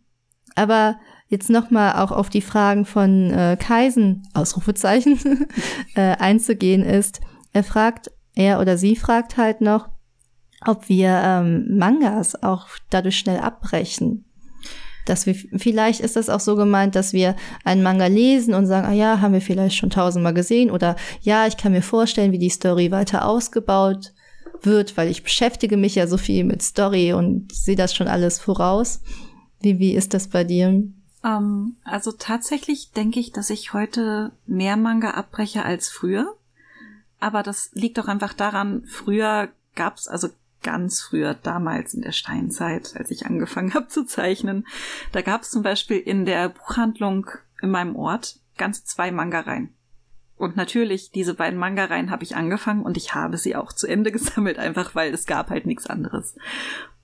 aber jetzt nochmal auch auf die Fragen von äh, Kaisen, Ausrufezeichen, äh, einzugehen ist, er fragt, er oder sie fragt halt noch, ob wir ähm, Mangas auch dadurch schnell abbrechen. Dass wir, vielleicht ist das auch so gemeint, dass wir einen Manga lesen und sagen, ah ja, haben wir vielleicht schon tausendmal gesehen oder ja, ich kann mir vorstellen, wie die Story weiter ausgebaut wird, weil ich beschäftige mich ja so viel mit Story und sehe das schon alles voraus. Wie, wie ist das bei dir?
Ähm, also tatsächlich denke ich, dass ich heute mehr Manga abbreche als früher. Aber das liegt doch einfach daran, früher gab's, also ganz früher, damals in der Steinzeit, als ich angefangen habe zu zeichnen, da gab's zum Beispiel in der Buchhandlung in meinem Ort ganz zwei Manga-Reihen. Und natürlich, diese beiden Manga-Reihen habe ich angefangen und ich habe sie auch zu Ende gesammelt, einfach weil es gab halt nichts anderes.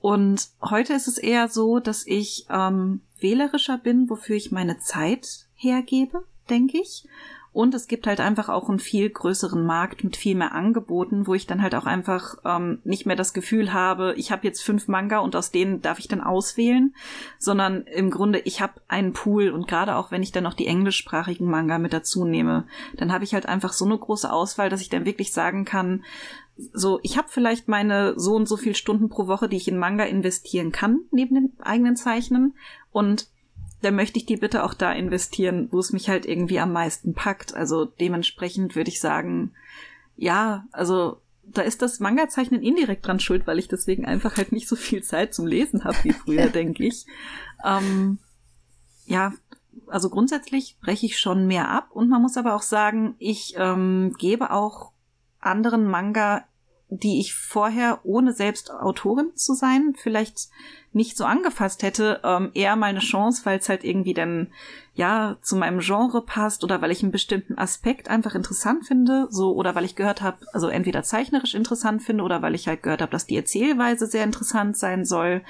Und heute ist es eher so, dass ich ähm, wählerischer bin, wofür ich meine Zeit hergebe, denke ich. Und es gibt halt einfach auch einen viel größeren Markt mit viel mehr Angeboten, wo ich dann halt auch einfach ähm, nicht mehr das Gefühl habe, ich habe jetzt fünf Manga und aus denen darf ich dann auswählen, sondern im Grunde, ich habe einen Pool und gerade auch wenn ich dann noch die englischsprachigen Manga mit dazu nehme, dann habe ich halt einfach so eine große Auswahl, dass ich dann wirklich sagen kann, so, ich habe vielleicht meine so und so viel Stunden pro Woche, die ich in Manga investieren kann, neben dem eigenen Zeichnen. Und dann möchte ich die bitte auch da investieren, wo es mich halt irgendwie am meisten packt. Also dementsprechend würde ich sagen, ja, also da ist das Manga-Zeichnen indirekt dran schuld, weil ich deswegen einfach halt nicht so viel Zeit zum Lesen habe wie früher, denke ich. Ähm, ja, also grundsätzlich breche ich schon mehr ab und man muss aber auch sagen, ich ähm, gebe auch anderen Manga, die ich vorher, ohne selbst Autorin zu sein, vielleicht nicht so angefasst hätte, ähm, eher mal eine Chance, weil es halt irgendwie dann ja zu meinem Genre passt oder weil ich einen bestimmten Aspekt einfach interessant finde, so oder weil ich gehört habe, also entweder zeichnerisch interessant finde oder weil ich halt gehört habe, dass die Erzählweise sehr interessant sein soll,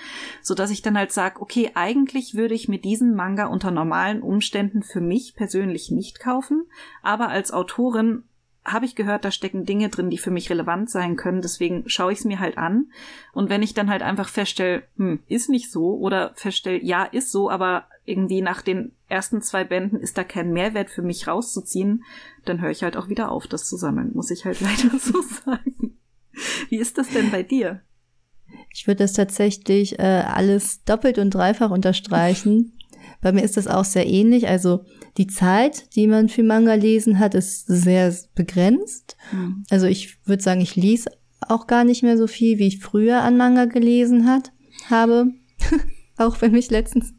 so dass ich dann halt sage, okay, eigentlich würde ich mir diesen Manga unter normalen Umständen für mich persönlich nicht kaufen, aber als Autorin habe ich gehört, da stecken Dinge drin, die für mich relevant sein können. Deswegen schaue ich es mir halt an. Und wenn ich dann halt einfach feststelle, hm, ist nicht so, oder feststelle, ja, ist so, aber irgendwie nach den ersten zwei Bänden ist da kein Mehrwert für mich rauszuziehen, dann höre ich halt auch wieder auf, das zu sammeln, muss ich halt leider so sagen. Wie ist das denn bei dir?
Ich würde das tatsächlich äh, alles doppelt und dreifach unterstreichen. Bei mir ist das auch sehr ähnlich. Also die Zeit, die man für Manga lesen hat, ist sehr begrenzt. Mhm. Also ich würde sagen, ich lese auch gar nicht mehr so viel, wie ich früher an Manga gelesen hat, habe. auch wenn mich letztens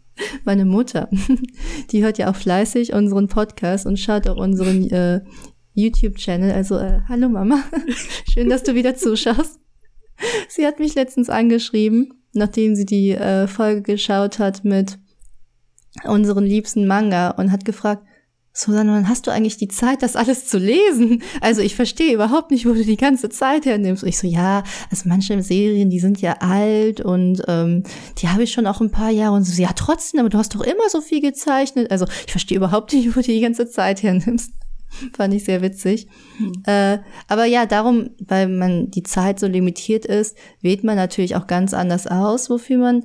meine Mutter, die hört ja auch fleißig unseren Podcast und schaut auch unseren äh, YouTube-Channel. Also, äh, hallo Mama, schön, dass du wieder zuschaust. Sie hat mich letztens angeschrieben, nachdem sie die äh, Folge geschaut hat mit unseren liebsten Manga und hat gefragt, Susanne, wann hast du eigentlich die Zeit, das alles zu lesen? Also ich verstehe überhaupt nicht, wo du die ganze Zeit hernimmst. Und ich so, ja, also manche Serien, die sind ja alt und ähm, die habe ich schon auch ein paar Jahre. Und so, ja, trotzdem, aber du hast doch immer so viel gezeichnet. Also ich verstehe überhaupt nicht, wo du die ganze Zeit hernimmst. Fand ich sehr witzig. Hm. Äh, aber ja, darum, weil man die Zeit so limitiert ist, wählt man natürlich auch ganz anders aus, wofür man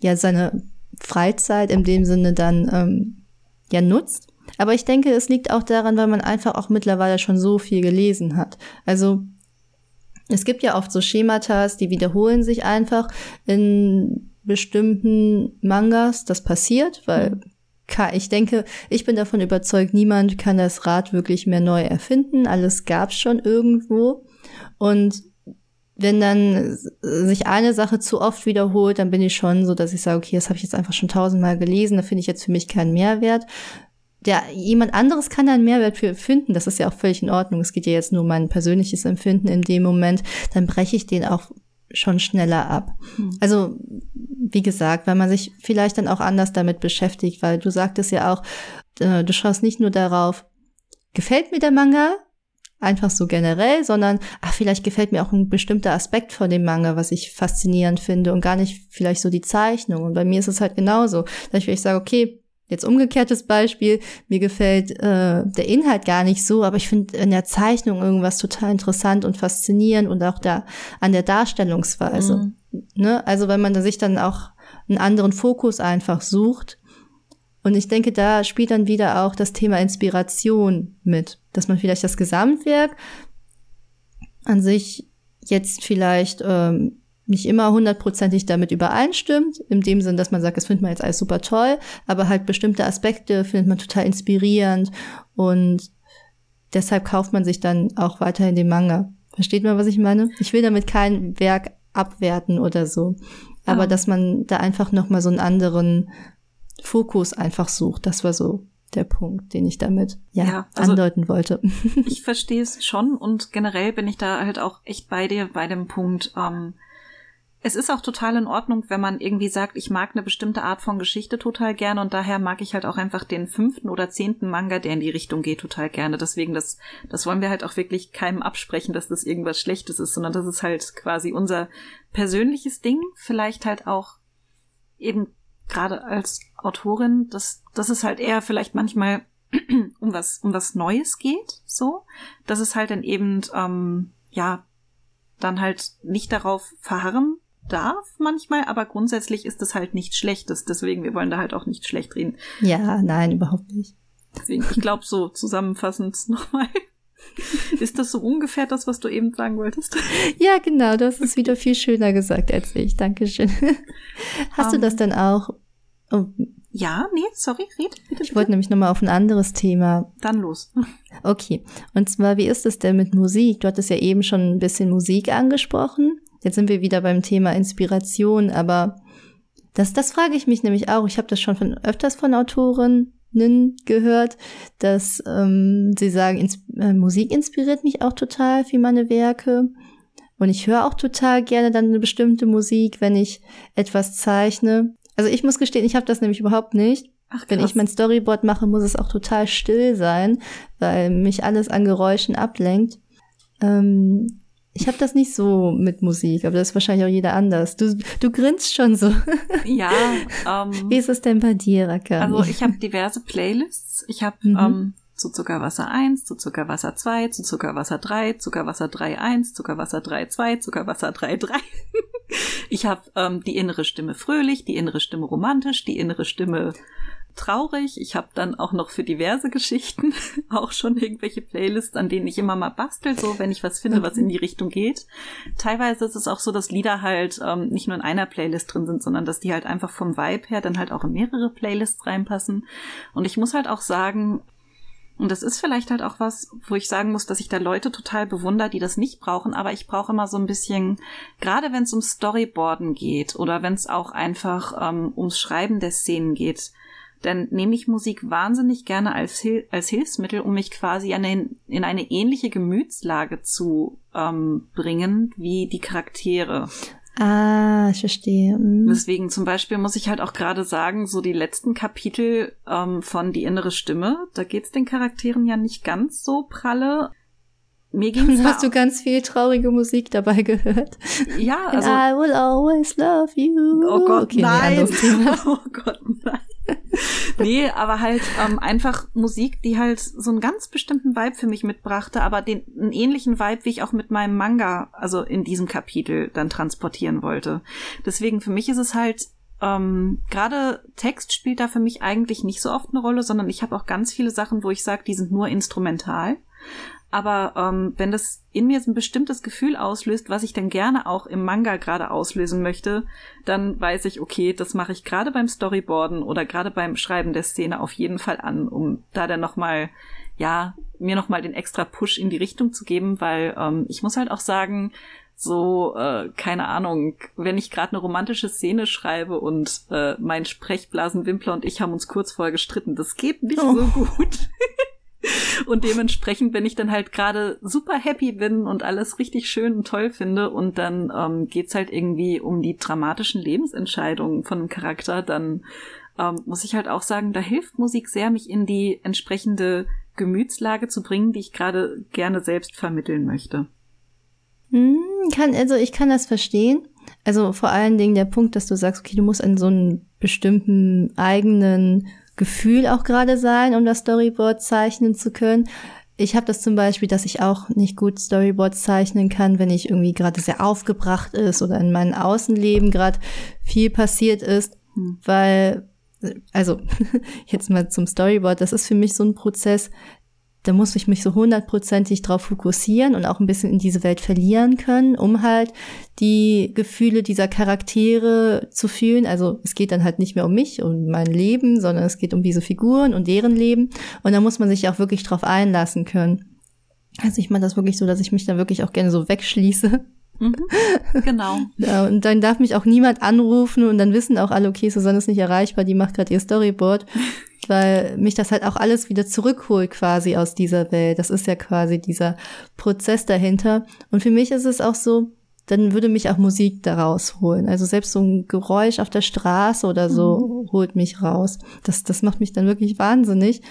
ja seine Freizeit in dem Sinne dann ähm, ja nutzt. Aber ich denke, es liegt auch daran, weil man einfach auch mittlerweile schon so viel gelesen hat. Also es gibt ja oft so Schematas, die wiederholen sich einfach in bestimmten Mangas. Das passiert, weil ich denke, ich bin davon überzeugt, niemand kann das Rad wirklich mehr neu erfinden. Alles gab's schon irgendwo. Und wenn dann sich eine Sache zu oft wiederholt, dann bin ich schon so, dass ich sage, okay, das habe ich jetzt einfach schon tausendmal gelesen, da finde ich jetzt für mich keinen Mehrwert der jemand anderes kann da einen Mehrwert für finden, das ist ja auch völlig in Ordnung. Es geht ja jetzt nur um mein persönliches Empfinden in dem Moment, dann breche ich den auch schon schneller ab. Mhm. Also, wie gesagt, weil man sich vielleicht dann auch anders damit beschäftigt, weil du sagtest ja auch, äh, du schaust nicht nur darauf, gefällt mir der Manga, einfach so generell, sondern ach, vielleicht gefällt mir auch ein bestimmter Aspekt von dem Manga, was ich faszinierend finde und gar nicht vielleicht so die Zeichnung. Und bei mir ist es halt genauso, dass ich, ich sage, okay, Jetzt umgekehrtes Beispiel, mir gefällt äh, der Inhalt gar nicht so, aber ich finde in der Zeichnung irgendwas total interessant und faszinierend und auch da an der Darstellungsweise. Mhm. Ne? Also wenn man da sich dann auch einen anderen Fokus einfach sucht. Und ich denke, da spielt dann wieder auch das Thema Inspiration mit, dass man vielleicht das Gesamtwerk an sich jetzt vielleicht ähm, nicht immer hundertprozentig damit übereinstimmt, in dem Sinn, dass man sagt, das findet man jetzt alles super toll, aber halt bestimmte Aspekte findet man total inspirierend und deshalb kauft man sich dann auch weiterhin den Manga. Versteht man, was ich meine? Ich will damit kein Werk abwerten oder so, aber ah. dass man da einfach nochmal so einen anderen Fokus einfach sucht, das war so der Punkt, den ich damit ja, ja also andeuten wollte.
ich verstehe es schon und generell bin ich da halt auch echt bei dir bei dem Punkt, ähm, es ist auch total in Ordnung, wenn man irgendwie sagt, ich mag eine bestimmte Art von Geschichte total gerne und daher mag ich halt auch einfach den fünften oder zehnten Manga, der in die Richtung geht, total gerne. Deswegen, das, das wollen wir halt auch wirklich keinem absprechen, dass das irgendwas Schlechtes ist, sondern das ist halt quasi unser persönliches Ding. Vielleicht halt auch eben gerade als Autorin, dass, dass es halt eher vielleicht manchmal um was, um was Neues geht, so. Dass es halt dann eben, ähm, ja, dann halt nicht darauf verharren darf manchmal, aber grundsätzlich ist es halt nichts Schlechtes. Deswegen, wir wollen da halt auch nicht schlecht reden.
Ja, nein, überhaupt nicht.
Deswegen, ich glaube so zusammenfassend nochmal. Ist das so ungefähr das, was du eben sagen wolltest?
Ja, genau, du hast es wieder viel schöner gesagt als ich. Dankeschön. Hast um, du das ähm. dann auch?
Oh. Ja, nee, sorry, red.
Bitte, bitte. Ich wollte nämlich nochmal auf ein anderes Thema.
Dann los.
Okay. Und zwar, wie ist es denn mit Musik? Du hattest ja eben schon ein bisschen Musik angesprochen. Jetzt sind wir wieder beim Thema Inspiration, aber das, das frage ich mich nämlich auch. Ich habe das schon von öfters von Autorinnen gehört, dass ähm, sie sagen, ins, äh, Musik inspiriert mich auch total für meine Werke. Und ich höre auch total gerne dann eine bestimmte Musik, wenn ich etwas zeichne. Also ich muss gestehen, ich habe das nämlich überhaupt nicht. Ach, Wenn ich mein Storyboard mache, muss es auch total still sein, weil mich alles an Geräuschen ablenkt. Ähm, ich habe das nicht so mit Musik, aber das ist wahrscheinlich auch jeder anders. Du, du grinst schon so.
Ja. Ähm,
Wie ist es denn bei dir, Rakami?
Also ich habe diverse Playlists. Ich habe mhm. ähm, zu Zuckerwasser 1, zu Zuckerwasser 2, zu Zuckerwasser 3, Zuckerwasser 3 1, Zuckerwasser 3 2, Zuckerwasser 3 3. ich habe ähm, die innere Stimme fröhlich, die innere Stimme romantisch, die innere Stimme traurig. Ich habe dann auch noch für diverse Geschichten auch schon irgendwelche Playlists, an denen ich immer mal bastel, so wenn ich was finde, was in die Richtung geht. Teilweise ist es auch so, dass Lieder halt ähm, nicht nur in einer Playlist drin sind, sondern dass die halt einfach vom Vibe her dann halt auch in mehrere Playlists reinpassen. Und ich muss halt auch sagen, und das ist vielleicht halt auch was, wo ich sagen muss, dass ich da Leute total bewundere, die das nicht brauchen, aber ich brauche immer so ein bisschen, gerade wenn es um Storyboarden geht oder wenn es auch einfach ähm, ums Schreiben der Szenen geht, dann nehme ich Musik wahnsinnig gerne als, Hil als Hilfsmittel, um mich quasi eine, in eine ähnliche Gemütslage zu ähm, bringen wie die Charaktere.
Ah, ich verstehe. Mhm.
Deswegen zum Beispiel muss ich halt auch gerade sagen, so die letzten Kapitel ähm, von Die innere Stimme, da geht's den Charakteren ja nicht ganz so pralle.
Mir ging's Hast du ganz viel traurige Musik dabei gehört?
Ja, also.
And I will always love you.
Oh Gott, okay, nein. Nee, oh Gott, nein. nee, aber halt ähm, einfach Musik, die halt so einen ganz bestimmten Vibe für mich mitbrachte, aber den einen ähnlichen Vibe, wie ich auch mit meinem Manga, also in diesem Kapitel dann transportieren wollte. Deswegen für mich ist es halt ähm, gerade Text spielt da für mich eigentlich nicht so oft eine Rolle, sondern ich habe auch ganz viele Sachen, wo ich sage, die sind nur instrumental. Aber ähm, wenn das in mir so ein bestimmtes Gefühl auslöst, was ich dann gerne auch im Manga gerade auslösen möchte, dann weiß ich, okay, das mache ich gerade beim Storyboarden oder gerade beim Schreiben der Szene auf jeden Fall an, um da dann nochmal, ja, mir nochmal den extra Push in die Richtung zu geben, weil ähm, ich muss halt auch sagen, so, äh, keine Ahnung, wenn ich gerade eine romantische Szene schreibe und äh, mein Sprechblasenwimpler und ich haben uns kurz vorher gestritten, das geht nicht oh. so gut. Und dementsprechend, wenn ich dann halt gerade super happy bin und alles richtig schön und toll finde und dann ähm, geht's halt irgendwie um die dramatischen Lebensentscheidungen von einem Charakter, dann ähm, muss ich halt auch sagen, da hilft Musik sehr, mich in die entsprechende Gemütslage zu bringen, die ich gerade gerne selbst vermitteln möchte.
Hm, kann, also ich kann das verstehen. Also vor allen Dingen der Punkt, dass du sagst, okay, du musst an so einen bestimmten eigenen Gefühl auch gerade sein, um das Storyboard zeichnen zu können. Ich habe das zum Beispiel, dass ich auch nicht gut Storyboards zeichnen kann, wenn ich irgendwie gerade sehr aufgebracht ist oder in meinem Außenleben gerade viel passiert ist, hm. weil also jetzt mal zum Storyboard, das ist für mich so ein Prozess, da muss ich mich so hundertprozentig drauf fokussieren und auch ein bisschen in diese Welt verlieren können, um halt die Gefühle dieser Charaktere zu fühlen. Also es geht dann halt nicht mehr um mich und mein Leben, sondern es geht um diese Figuren und deren Leben. Und da muss man sich auch wirklich drauf einlassen können. Also ich mache das wirklich so, dass ich mich da wirklich auch gerne so wegschließe.
Mhm, genau.
ja, und dann darf mich auch niemand anrufen und dann wissen auch alle, okay, Susanne ist nicht erreichbar, die macht gerade ihr Storyboard weil mich das halt auch alles wieder zurückholt quasi aus dieser Welt. Das ist ja quasi dieser Prozess dahinter. Und für mich ist es auch so, dann würde mich auch Musik da rausholen. Also selbst so ein Geräusch auf der Straße oder so mhm. holt mich raus. Das, das macht mich dann wirklich wahnsinnig.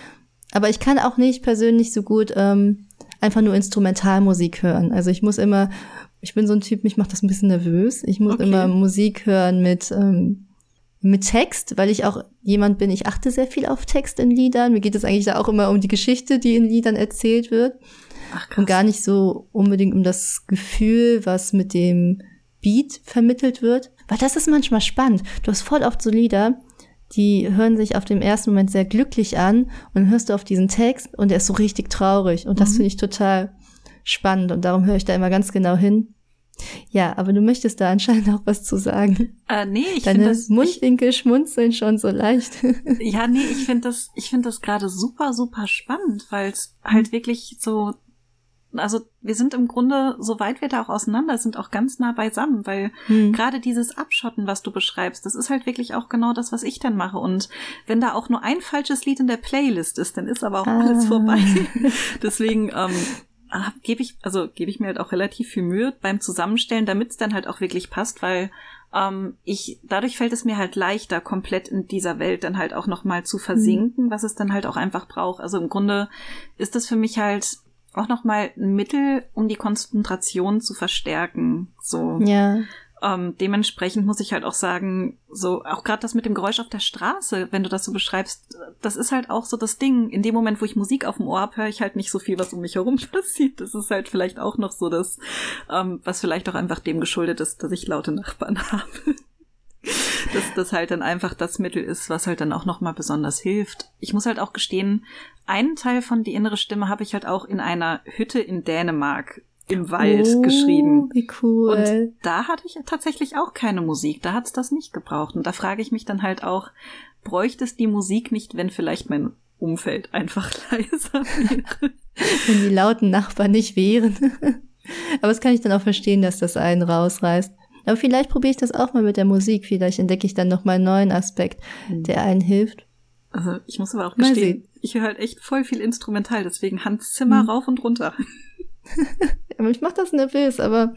Aber ich kann auch nicht persönlich so gut ähm, einfach nur Instrumentalmusik hören. Also ich muss immer, ich bin so ein Typ, mich macht das ein bisschen nervös. Ich muss okay. immer Musik hören mit ähm, mit Text, weil ich auch jemand bin, ich achte sehr viel auf Text in Liedern. Mir geht es eigentlich da auch immer um die Geschichte, die in Liedern erzählt wird. Ach. Und gar nicht so unbedingt um das Gefühl, was mit dem Beat vermittelt wird. Weil das ist manchmal spannend. Du hast voll oft so Lieder, die hören sich auf dem ersten Moment sehr glücklich an und dann hörst du auf diesen Text und der ist so richtig traurig. Und das mhm. finde ich total spannend und darum höre ich da immer ganz genau hin. Ja, aber du möchtest da anscheinend auch was zu sagen.
Äh, nee, ich
finde das Mundwinkel ich, schmunzeln schon so leicht.
ja, nee, ich finde das, ich finde das gerade super, super spannend, weil es halt wirklich so, also wir sind im Grunde, soweit wir da auch auseinander sind, auch ganz nah beisammen, weil hm. gerade dieses Abschotten, was du beschreibst, das ist halt wirklich auch genau das, was ich dann mache. Und wenn da auch nur ein falsches Lied in der Playlist ist, dann ist aber auch ah. alles vorbei. Deswegen, ähm, gebe ich, also gebe ich mir halt auch relativ viel Mühe beim Zusammenstellen, damit es dann halt auch wirklich passt, weil ähm, ich, dadurch fällt es mir halt leichter, komplett in dieser Welt dann halt auch nochmal zu versinken, mhm. was es dann halt auch einfach braucht. Also im Grunde ist das für mich halt auch nochmal ein Mittel, um die Konzentration zu verstärken. So.
Ja.
Ähm, dementsprechend muss ich halt auch sagen, so auch gerade das mit dem Geräusch auf der Straße, wenn du das so beschreibst, das ist halt auch so das Ding. In dem Moment, wo ich Musik auf dem Ohr habe, höre ich halt nicht so viel, was um mich herum passiert. Das ist halt vielleicht auch noch so das, ähm, was vielleicht auch einfach dem geschuldet ist, dass ich laute Nachbarn habe. Das, das halt dann einfach das Mittel ist, was halt dann auch nochmal besonders hilft. Ich muss halt auch gestehen, einen Teil von Die innere Stimme habe ich halt auch in einer Hütte in Dänemark im Wald oh, geschrieben.
Wie cool.
Und da hatte ich tatsächlich auch keine Musik. Da hat's das nicht gebraucht. Und da frage ich mich dann halt auch, bräuchte es die Musik nicht, wenn vielleicht mein Umfeld einfach leiser wäre?
wenn die lauten Nachbarn nicht wären. Aber das kann ich dann auch verstehen, dass das einen rausreißt. Aber vielleicht probiere ich das auch mal mit der Musik. Vielleicht entdecke ich dann noch mal einen neuen Aspekt, mhm. der einen hilft.
Also ich muss aber auch gestehen, ich höre halt echt voll viel Instrumental, deswegen Hans Zimmer hm. rauf und runter.
ich mache das nervös, aber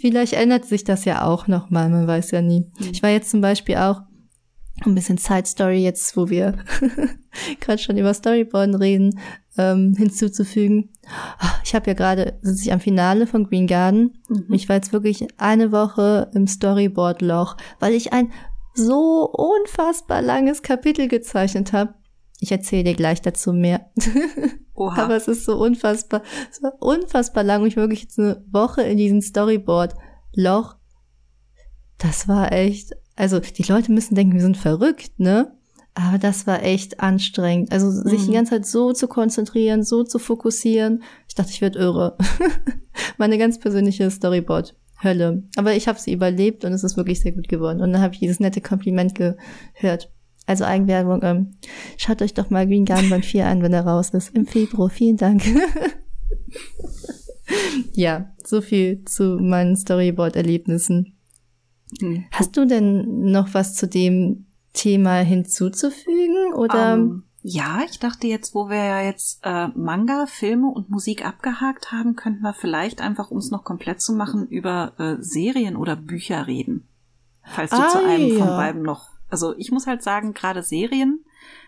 vielleicht ändert sich das ja auch noch mal, man weiß ja nie. Mhm. Ich war jetzt zum Beispiel auch ein bisschen Side Story jetzt, wo wir gerade schon über Storyboarden reden, ähm, hinzuzufügen. Ich habe ja gerade, sitze ich am Finale von Green Garden. Mhm. Ich war jetzt wirklich eine Woche im Storyboard-Loch, weil ich ein so unfassbar langes Kapitel gezeichnet habe. Ich erzähle dir gleich dazu mehr. Oha. Aber es ist so unfassbar, es war unfassbar lang. Ich wirklich jetzt eine Woche in diesem Storyboard-Loch. Das war echt, also die Leute müssen denken, wir sind verrückt, ne? Aber das war echt anstrengend. Also sich mhm. die ganze Zeit so zu konzentrieren, so zu fokussieren. Ich dachte, ich werde irre. Meine ganz persönliche Storyboard. Hölle. Aber ich habe sie überlebt und es ist wirklich sehr gut geworden. Und dann habe ich dieses nette Kompliment gehört. Also Eigenwerbung, ähm, schaut euch doch mal Green Garden Band 4 an, wenn er raus ist. Im Februar. Vielen Dank. ja, so viel zu meinen Storyboard-Erlebnissen. Hm. Hast du denn noch was zu dem Thema hinzuzufügen oder? Um, ähm,
ja, ich dachte jetzt, wo wir ja jetzt äh, Manga, Filme und Musik abgehakt haben, könnten wir vielleicht einfach, um es noch komplett zu machen, über äh, Serien oder Bücher reden. Falls du ah, zu einem ja. von beiden noch. Also ich muss halt sagen, gerade Serien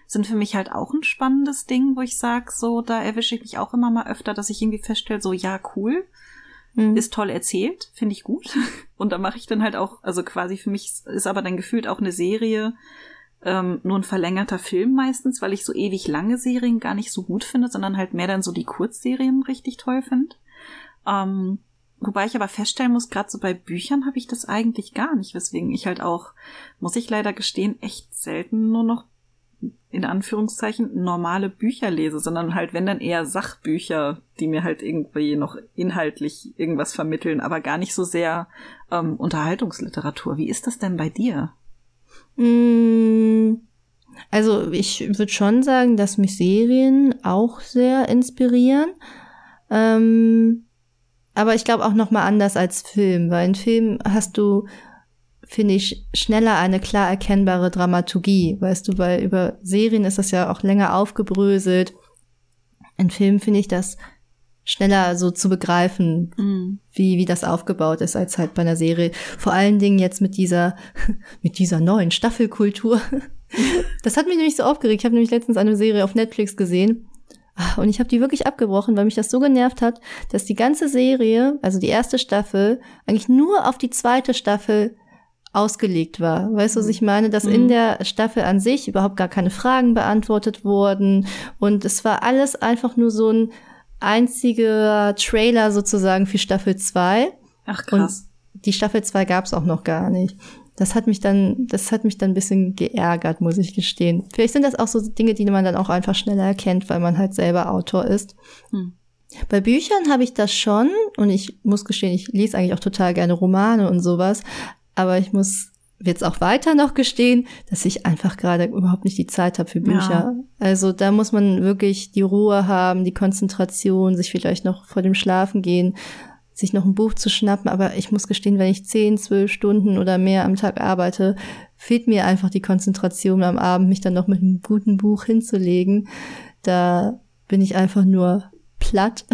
sind für mich halt auch ein spannendes Ding, wo ich sage, so, da erwische ich mich auch immer mal öfter, dass ich irgendwie feststelle, so, ja, cool, mhm. ist toll erzählt, finde ich gut. Und da mache ich dann halt auch, also quasi für mich ist aber dann gefühlt auch eine Serie ähm, nur ein verlängerter Film meistens, weil ich so ewig lange Serien gar nicht so gut finde, sondern halt mehr dann so die Kurzserien richtig toll finde. Ähm, wobei ich aber feststellen muss, gerade so bei Büchern habe ich das eigentlich gar nicht, weswegen ich halt auch, muss ich leider gestehen, echt selten nur noch in Anführungszeichen normale Bücher lese, sondern halt wenn dann eher Sachbücher, die mir halt irgendwie noch inhaltlich irgendwas vermitteln, aber gar nicht so sehr ähm, Unterhaltungsliteratur. Wie ist das denn bei dir?
Mm, also ich würde schon sagen, dass mich Serien auch sehr inspirieren. Ähm, aber ich glaube auch noch mal anders als Film, weil in Film hast du finde ich, schneller eine klar erkennbare Dramaturgie, weißt du, weil über Serien ist das ja auch länger aufgebröselt. In Filmen finde ich das schneller so zu begreifen, mm. wie, wie das aufgebaut ist, als halt bei einer Serie. Vor allen Dingen jetzt mit dieser, mit dieser neuen Staffelkultur. Das hat mich nämlich so aufgeregt. Ich habe nämlich letztens eine Serie auf Netflix gesehen. Ah, und ich habe die wirklich abgebrochen, weil mich das so genervt hat, dass die ganze Serie, also die erste Staffel, eigentlich nur auf die zweite Staffel ausgelegt war. Weißt du, was mhm. ich meine? Dass mhm. in der Staffel an sich überhaupt gar keine Fragen beantwortet wurden und es war alles einfach nur so ein einziger Trailer sozusagen für Staffel 2.
Ach krass.
Und die Staffel 2 gab es auch noch gar nicht. Das hat mich dann, das hat mich dann ein bisschen geärgert, muss ich gestehen. Vielleicht sind das auch so Dinge, die man dann auch einfach schneller erkennt, weil man halt selber Autor ist. Hm. Bei Büchern habe ich das schon und ich muss gestehen, ich lese eigentlich auch total gerne Romane und sowas, aber ich muss jetzt auch weiter noch gestehen, dass ich einfach gerade überhaupt nicht die Zeit habe für Bücher. Ja. Also da muss man wirklich die Ruhe haben, die Konzentration, sich vielleicht noch vor dem Schlafen gehen, sich noch ein Buch zu schnappen. Aber ich muss gestehen, wenn ich zehn, zwölf Stunden oder mehr am Tag arbeite, fehlt mir einfach die Konzentration am Abend, mich dann noch mit einem guten Buch hinzulegen. Da bin ich einfach nur platt.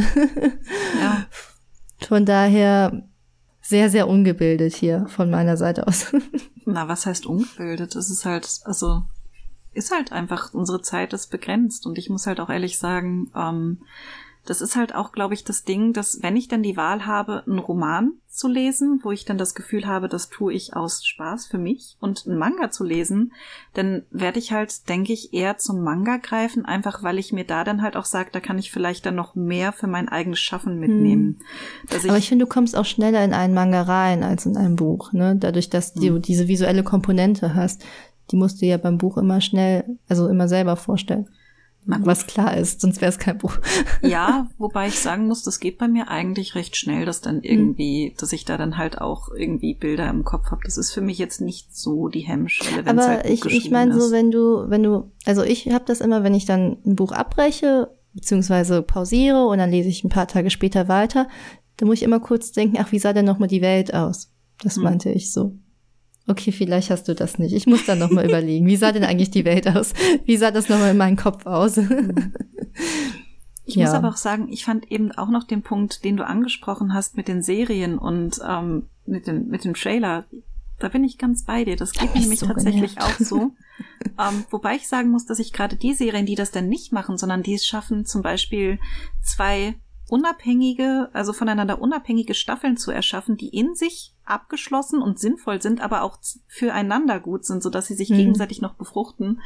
Ja. Von daher sehr, sehr ungebildet hier von meiner Seite aus.
Na, was heißt ungebildet? Es ist halt, also, ist halt einfach, unsere Zeit ist begrenzt und ich muss halt auch ehrlich sagen, ähm, das ist halt auch, glaube ich, das Ding, dass wenn ich dann die Wahl habe, einen Roman zu lesen, wo ich dann das Gefühl habe, das tue ich aus Spaß für mich und einen Manga zu lesen, dann werde ich halt, denke ich, eher zum Manga greifen, einfach weil ich mir da dann halt auch sage, da kann ich vielleicht dann noch mehr für mein eigenes Schaffen mitnehmen.
Hm. Ich Aber ich finde, du kommst auch schneller in einen Manga rein als in ein Buch, ne? Dadurch, dass hm. du diese visuelle Komponente hast. Die musst du ja beim Buch immer schnell, also immer selber vorstellen was klar ist, sonst wäre es kein Buch.
Ja, wobei ich sagen muss, das geht bei mir eigentlich recht schnell, dass dann irgendwie, dass ich da dann halt auch irgendwie Bilder im Kopf habe. Das ist für mich jetzt nicht so die Hemmschwelle.
Aber halt ich, ich meine so, wenn du, wenn du, also ich habe das immer, wenn ich dann ein Buch abbreche beziehungsweise pausiere und dann lese ich ein paar Tage später weiter, dann muss ich immer kurz denken, ach, wie sah denn nochmal die Welt aus? Das hm. meinte ich so. Okay, vielleicht hast du das nicht. Ich muss dann noch mal überlegen, wie sah denn eigentlich die Welt aus? Wie sah das noch mal in meinem Kopf aus?
Ich ja. muss aber auch sagen, ich fand eben auch noch den Punkt, den du angesprochen hast mit den Serien und ähm, mit, dem, mit dem Trailer. Da bin ich ganz bei dir. Das geht mir nämlich so tatsächlich genervt. auch so. ähm, wobei ich sagen muss, dass ich gerade die Serien, die das dann nicht machen, sondern die es schaffen, zum Beispiel zwei unabhängige, also voneinander unabhängige Staffeln zu erschaffen, die in sich abgeschlossen und sinnvoll sind, aber auch füreinander gut sind, so dass sie sich mhm. gegenseitig noch befruchten.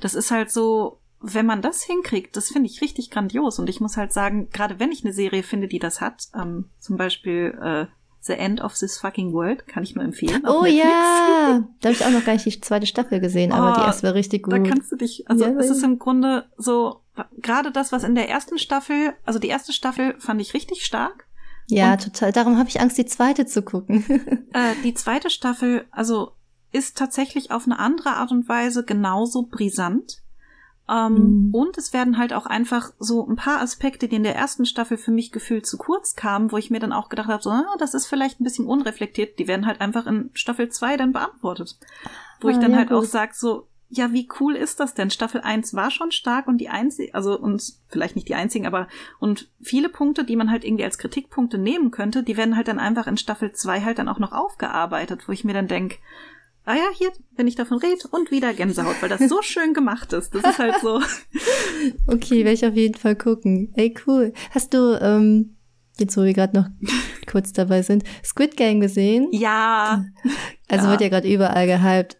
Das ist halt so, wenn man das hinkriegt, das finde ich richtig grandios. Und ich muss halt sagen, gerade wenn ich eine Serie finde, die das hat, ähm, zum Beispiel äh, The End of This Fucking World, kann ich nur empfehlen.
Oh ja, da habe ich auch noch gar nicht die zweite Staffel gesehen, aber oh, die erste war richtig gut. Da
kannst du dich, also ja, es ist im Grunde so, gerade das, was in der ersten Staffel, also die erste Staffel fand ich richtig stark.
Ja, und, total. Darum habe ich Angst, die zweite zu gucken.
äh, die zweite Staffel, also ist tatsächlich auf eine andere Art und Weise genauso brisant. Ähm, mhm. Und es werden halt auch einfach so ein paar Aspekte, die in der ersten Staffel für mich gefühlt zu kurz kamen, wo ich mir dann auch gedacht habe, so, ah, das ist vielleicht ein bisschen unreflektiert, die werden halt einfach in Staffel 2 dann beantwortet. Wo ah, ich dann ja, halt gut. auch sag, so, ja, wie cool ist das denn? Staffel 1 war schon stark und die einzige, also und vielleicht nicht die einzigen, aber und viele Punkte, die man halt irgendwie als Kritikpunkte nehmen könnte, die werden halt dann einfach in Staffel 2 halt dann auch noch aufgearbeitet, wo ich mir dann denk, ah ja, hier, wenn ich davon rede und wieder Gänsehaut, weil das so schön gemacht ist. Das ist halt so.
okay, werde ich auf jeden Fall gucken. Ey, cool. Hast du, ähm, jetzt wo wir gerade noch kurz dabei sind, Squid Game gesehen?
Ja.
Also ja. wird ja gerade überall gehypt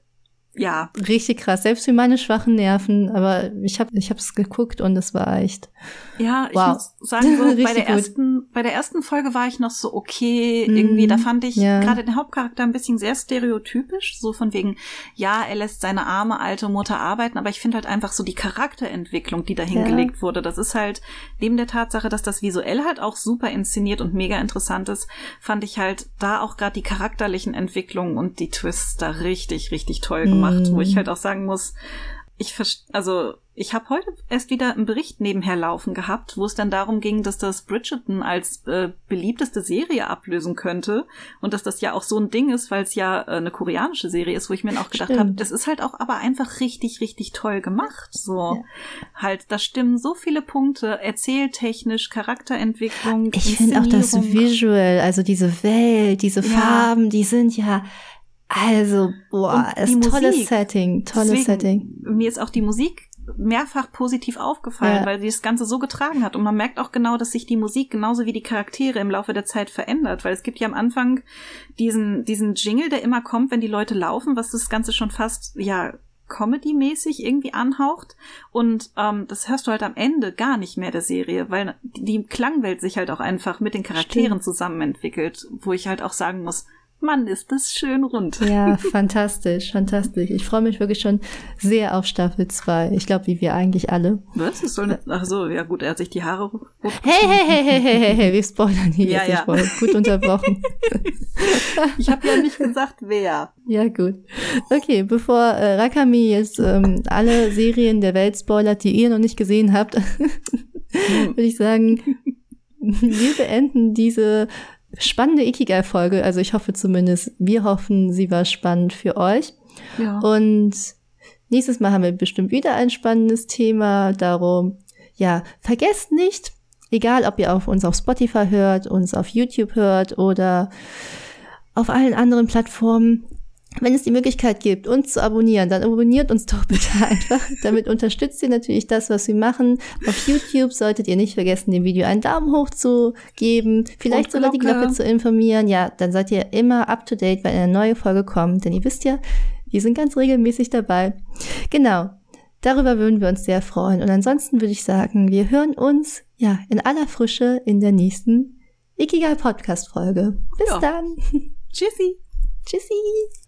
ja.
Richtig krass. Selbst für meine schwachen Nerven. Aber ich habe ich hab's geguckt und es war echt.
Ja, wow. ich muss sagen, so bei der ersten, bei der ersten Folge war ich noch so okay. Mm, irgendwie, da fand ich ja. gerade den Hauptcharakter ein bisschen sehr stereotypisch. So von wegen, ja, er lässt seine arme alte Mutter arbeiten, aber ich finde halt einfach so die Charakterentwicklung, die da hingelegt ja. wurde. Das ist halt, neben der Tatsache, dass das visuell halt auch super inszeniert und mega interessant ist, fand ich halt da auch gerade die charakterlichen Entwicklungen und die Twists da richtig, richtig toll gemacht gemacht, wo ich mhm. halt auch sagen muss, ich also ich habe heute erst wieder einen Bericht nebenher laufen gehabt, wo es dann darum ging, dass das Bridgerton als äh, beliebteste Serie ablösen könnte und dass das ja auch so ein Ding ist, weil es ja äh, eine koreanische Serie ist, wo ich mir auch gedacht habe, das ist halt auch aber einfach richtig, richtig toll gemacht. So ja. halt, da stimmen so viele Punkte, erzähltechnisch, Charakterentwicklung.
Ich finde auch das Visual, also diese Welt, diese ja. Farben, die sind ja also, boah, ist Musik, tolles Setting, tolles deswegen, Setting.
Mir ist auch die Musik mehrfach positiv aufgefallen, ja. weil sie das Ganze so getragen hat. Und man merkt auch genau, dass sich die Musik genauso wie die Charaktere im Laufe der Zeit verändert, weil es gibt ja am Anfang diesen, diesen Jingle, der immer kommt, wenn die Leute laufen, was das Ganze schon fast, ja, Comedy-mäßig irgendwie anhaucht. Und ähm, das hörst du halt am Ende gar nicht mehr der Serie, weil die Klangwelt sich halt auch einfach mit den Charakteren Stimmt. zusammen entwickelt, wo ich halt auch sagen muss, Mann, ist das schön rund.
Ja, fantastisch, fantastisch. Ich freue mich wirklich schon sehr auf Staffel 2. Ich glaube, wie wir eigentlich alle.
Was? Das soll nicht, ach so, ja gut, er hat sich die Haare
Hey, hey, hey, hey, hey, hey, hey, wir spoilern hier ja, jetzt. Ja. Ich gut unterbrochen.
ich habe ja nicht gesagt, wer.
Ja, gut. Okay, bevor äh, Rakami jetzt ähm, alle Serien der Welt spoilert, die ihr noch nicht gesehen habt, würde ich sagen, wir beenden diese spannende Ikigai-Folge. Also ich hoffe zumindest, wir hoffen, sie war spannend für euch. Ja. Und nächstes Mal haben wir bestimmt wieder ein spannendes Thema. Darum, ja, vergesst nicht, egal ob ihr auf uns auf Spotify hört, uns auf YouTube hört oder auf allen anderen Plattformen, wenn es die Möglichkeit gibt, uns zu abonnieren, dann abonniert uns doch bitte einfach. Damit unterstützt ihr natürlich das, was wir machen. Auf YouTube solltet ihr nicht vergessen, dem Video einen Daumen hoch zu geben, vielleicht sogar die Glocke zu informieren. Ja, dann seid ihr immer up to date, wenn eine neue Folge kommt. Denn ihr wisst ja, wir sind ganz regelmäßig dabei. Genau. Darüber würden wir uns sehr freuen. Und ansonsten würde ich sagen, wir hören uns ja in aller Frische in der nächsten Ikigai Podcast Folge. Bis ja. dann.
Tschüssi.
Tschüssi.